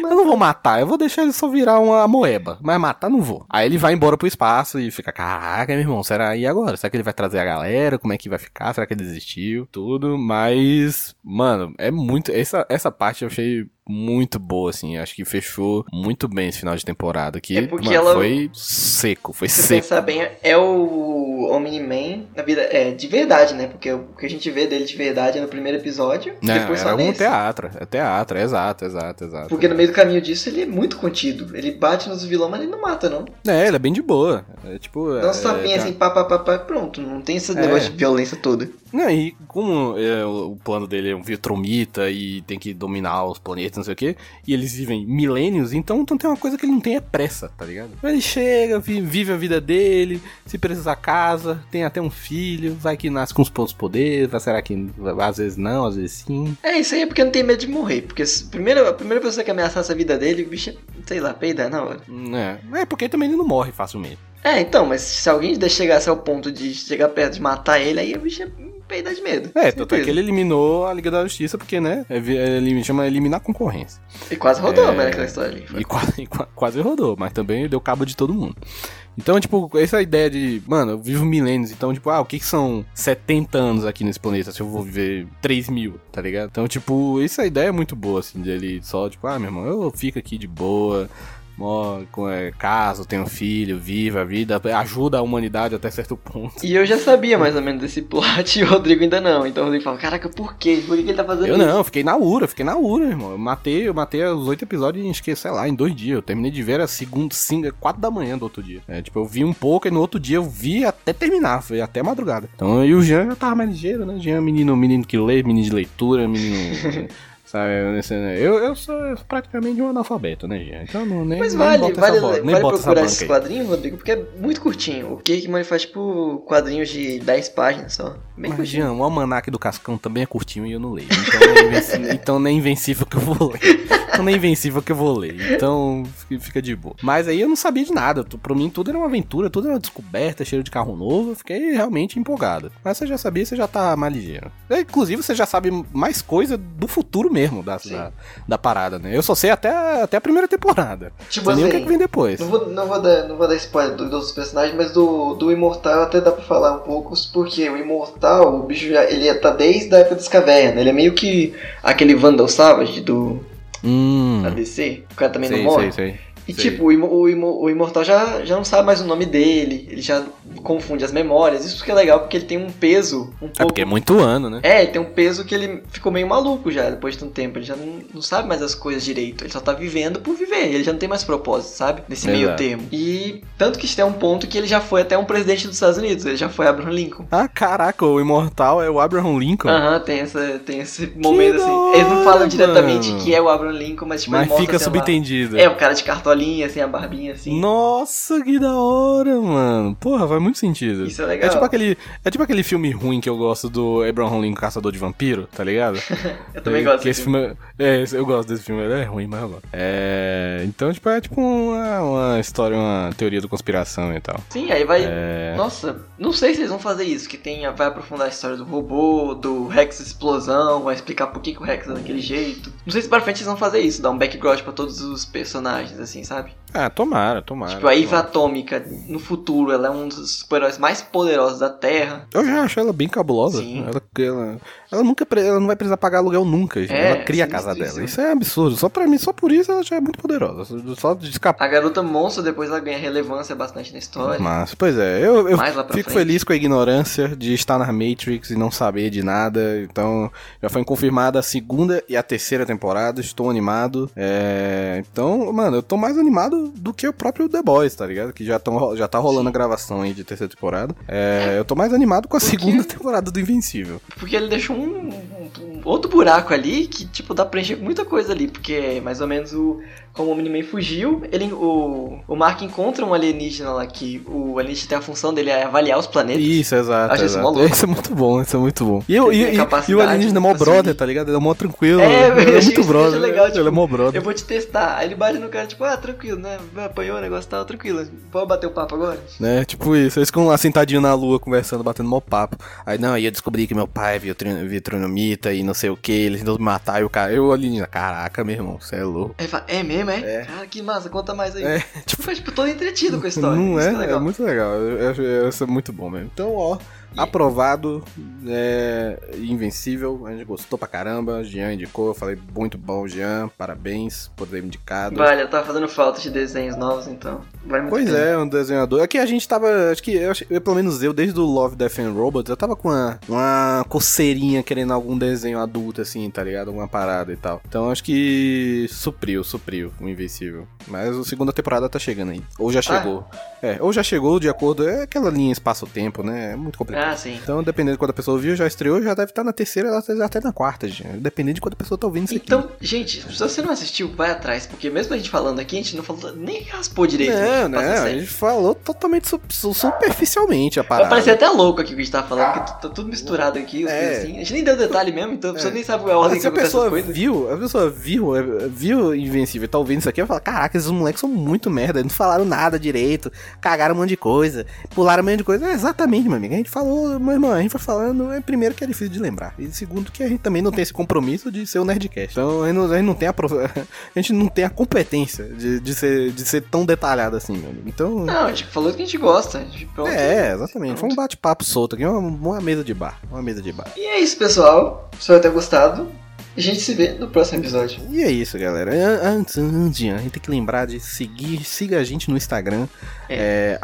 Eu não vou matar, eu vou deixar ele só virar uma moeba. Mas matar não vou. Aí ele vai embora pro espaço e fica, caraca, meu irmão, será e agora? Será que ele vai trazer a galera? Como é que vai ficar? Será que ele desistiu? Tudo, mas, mano, é muito. Essa, essa parte eu achei muito boa, assim. Acho que fechou muito bem esse final de temporada. Que, É porque mano, ela- foi seco, foi Se seco. pensar bem, é o Omni-Man na vida. É, de verdade, né? Porque o que a gente vê dele de verdade é no primeiro episódio. Não, depois era só um nesse. teatro, é teatro, exato, exato, exato. Porque no meio do caminho disso ele é muito contido. Ele bate nos vilões, mas ele não mata, não. É, ele é bem de boa. É tipo. Dá é, tapinhas tá- assim, pá, pá, pá, pá, pronto. Não tem esse É. negócio de violência toda. Não, e como é, o plano dele é um Viltromita e tem que dominar os planetas, não sei o quê, e eles vivem milênios, então, então tem uma coisa que ele não tem é pressa, tá ligado? Ele chega, vi- vive a vida dele, se precisar casa, tem até um filho, vai que nasce com os pontos poderes, vai, será que às vezes não, às vezes sim. É, isso aí é porque não tem medo de morrer. Porque se- primeiro, a primeira pessoa que ameaçasse a vida dele, o bicho, sei lá, peidar na hora. É, é porque também ele não morre facilmente. É, então, mas se alguém chegasse ao ponto de chegar perto de matar ele, aí o bicho ia peidar de medo. É, tanto é que ele eliminou a Liga da Justiça, porque, né, é, é, ele chama eliminar a concorrência. E quase rodou, É. né, aquela história ali. E quase, e qua- quase rodou, mas também deu cabo de todo mundo. Então, tipo, essa ideia de, mano, eu vivo milênios, então, tipo, ah, o que que são 70 anos aqui nesse planeta se eu vou viver 3 mil, tá ligado? Então, tipo, essa ideia é muito boa, assim, dele só, tipo, ah, meu irmão, eu fico aqui de boa, mó, é, caso, tenho filho, vivo a vida, ajuda a humanidade até certo ponto. E eu já sabia mais ou menos desse plot e o Rodrigo ainda não. Então o Rodrigo fala, caraca, por quê? Por que, ele tá fazendo Eu isso? não, eu fiquei na ura, fiquei na ura, irmão. Eu matei, eu matei os oito episódios em, que, sei lá, em dois dias. Eu terminei de ver a segunda, cinco, quatro da manhã do outro dia. É, tipo, eu vi um pouco e no outro dia eu vi até terminar, foi até madrugada. Então, e o Jean já tava mais ligeiro, né? Jean é menino, menino que lê, menino de leitura, menino. Sabe, eu, eu sou praticamente um analfabeto, né, Jean? Então não, nem, Mas nem vale, bota vale, essa bola, nem vale bota essa procurar aí. quadrinhos, Rodrigo, porque é muito curtinho. O Cake faz, tipo, quadrinhos de 10 páginas só. Bem Mas, curtinho. Jean, o almanac do Cascão também é curtinho e eu não leio. Então é, então não é invencível que eu vou ler. Então não é invencível que eu vou ler. Então fica- de boa. Mas aí eu não sabia de nada. Pra mim tudo era uma aventura, tudo era uma descoberta, cheiro de carro novo. Eu fiquei realmente empolgado. Mas você já sabia, você já tá mais ligeiro. É, Inclusive, você já sabe mais coisa do futuro mesmo da, Sim. da, da parada, né? Eu só sei até, até a primeira temporada. Tipo Sei nem o que, assim, é que vem depois. Não vou, não, vou dar, não vou dar spoiler do- dos outros personagens, mas do, do Imortal até dá pra falar um pouco, porque o Imortal, o bicho já, ele tá desde a época das cavernas, ele é meio que aquele Vandal Savage do Hum. da DC, o cara também Sei, não morre. sei, sei. E sei. tipo, o, o, o Imortal já, já não sabe mais o nome dele, ele já confunde as memórias, isso que é legal, porque ele tem um peso um É pouco... porque é muito ano, né? É, ele tem um peso que ele ficou meio maluco já, depois de um tempo. Ele já não, não sabe mais as coisas direito. Ele só tá vivendo por viver. Ele já não tem mais propósito, sabe? Nesse meio Exato. termo. E tanto que isso é um ponto que ele já foi até um presidente dos Estados Unidos. Ele já foi Abraham Lincoln. Ah, caraca, o Imortal é o Abraham Lincoln. Aham, tem, essa, tem esse momento da assim. Eles não falam diretamente que é o Abraham Lincoln, mas tipo, Mas fica sei lá, subentendido. É, o cara de cartolinha, assim, a barbinha assim. Nossa, que da hora, mano. Porra, faz muito sentido. Isso é legal. É tipo aquele, é tipo aquele filme ruim que eu gosto do Abraham Lincoln Caçador de Vampiro, tá ligado? Eu também É, gosto desse filme. É, esse- eu gosto desse filme, ele é ruim, mas eu gosto. É, então, tipo, é tipo uma, uma história, uma teoria da conspiração e tal. Sim, aí vai. É. Nossa, não sei se eles vão fazer isso, que tem, vai aprofundar a história do robô, do Rex explosão, vai explicar por que, que o Rex é daquele jeito. Não sei se pra frente eles vão fazer isso, dar um background pra todos os personagens, assim, sabe? Ah, tomara, tomara. tipo, a tomara. Atômica, no futuro, ela é um dos super-heróis mais poderosos da Terra. Eu já acho ela bem cabulosa. Sim. Ela, ela, ela nunca ela não vai precisar pagar aluguel nunca. É, ela cria a casa dela. Isso é absurdo. Só pra mim, só por isso ela já é muito poderosa. Só de escapar. A garota monstro, depois ela ganha relevância bastante na história. Mas, pois é, eu, eu fico frente. feliz com a ignorância de estar na Matrix e não saber de nada. Então, já foi confirmada a segunda e a terceira temporada. Estou animado. É, Então, mano, eu tô mais animado do que o próprio The Boys, tá ligado? Que já, tão, já tá rolando a gravação aí de terceira temporada. É, Eu tô mais animado com a segunda temporada do Invencível. Porque ele deixou um, um- um outro buraco ali que, tipo, dá pra preencher com muita coisa ali, porque é mais ou menos o. Como o Miniman fugiu, ele, o, o Mark encontra um alienígena lá que o alienígena tem a função dele é avaliar os planetas. Isso, exato. Acho isso exato. mó louco. Isso é muito bom, isso é muito bom. E, o- Ele e, e- e o alienígena é mó brother, tá ligado? Ele é mó tranquilo. É, eu ele é muito isso brother. legal, ele é tipo, mó brother. Eu vou te testar. Aí ele bate no cara, tipo, ah, tranquilo, né? Apanhou o negócio, tá tranquilo. Pode bater o papo agora? Né? Tipo isso, eles ficam lá sentadinhos na lua conversando, batendo mó papo. Aí não, aí eu descobri que meu pai é vitrin- vitronomita e não sei o que, eles tentam me matar. E o cara, eu alienígena, caraca, meu irmão, você é louco. Aí fala, é mesmo, é? É. Cara, que massa, conta mais aí. É, tipo, fica, tipo, todo entretido com a história. Não é? É, legal. muito legal. Eu- eu- eu- Isso é muito bom mesmo. Então, ó, aprovado. É, invencível. A gente gostou pra caramba. Jean indicou. Eu falei, muito bom, Jean. Parabéns por ter indicado. Vale, eu tava fazendo falta de desenhos novos, então. Vale muito Pois pena. é, um desenhador. É que a gente tava. Acho que, eu, eu, pelo menos eu, desde o Love, Death and Robots, eu tava com uma, uma coceirinha querendo algum desenho adulto, assim, tá ligado? Alguma parada e tal. Então acho que supriu, supriu o Invencível. Mas a segunda temporada tá chegando aí. Ou já chegou. É, ou já chegou de acordo. É aquela linha espaço-tempo, né? É muito complicado. Ah, sim. Então, dependendo de quando a pessoa viu, já estreou, já deve estar na terceira, até- até na quarta, já. Dependendo de quando a pessoa tá ouvindo isso aqui. Então, gente, se você não assistiu, vai atrás, porque mesmo a gente falando aqui, a gente não falou, nem raspou direito. Não, né? a gente falou totalmente su- su- superficialmente a parada. parecer até louco aqui o que a gente tava falando, porque tá tudo misturado aqui, os É. assim. A gente nem deu detalhe mesmo, então a pessoa nem sabe a ordem que a pessoa viu, a pessoa viu, é, viu Invencível tá ouvindo isso aqui, vai falar, caraca, esses moleques são muito merda, eles não falaram nada direito, cagaram um monte de coisa, pularam um monte de coisa. É, exatamente, meu amigo. A gente falou, meu irmão, a gente vai falando, é primeiro que é difícil de lembrar. E segundo que a gente também não tem esse compromisso de ser o Nerdcast. Então a gente não, a gente não tem a, prof- a gente não tem a competência de, de, ser, de ser tão detalhado assim, meu amigo. Então. Não, a gente falou que a gente gosta. a gente- pronto. É, exatamente. Foi um bate-papo solto aqui, uma, uma mesa de bar. Uma mesa de bar. E é isso, pessoal. Espero ter gostado. A gente se vê no próximo episódio. E é isso, galera. An- Antes, antes, a gente tem que lembrar de seguir, siga a gente no Instagram, é.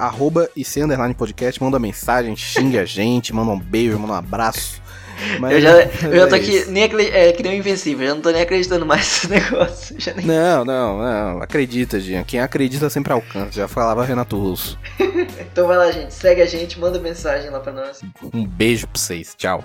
Underline Podcast, manda mensagem, xinga a gente, manda um beijo, manda um abraço. Mas eu já, eu já tô é aqui, isso. nem é, que nem o Invencível, já não tô nem acreditando mais nesse negócio. Nem... Não, não, não. Acredita, Jean. Quem acredita sempre alcança. Já falava Renato Russo. Então vai lá, gente. Segue a gente, manda mensagem lá pra nós. Um beijo pra vocês. Tchau.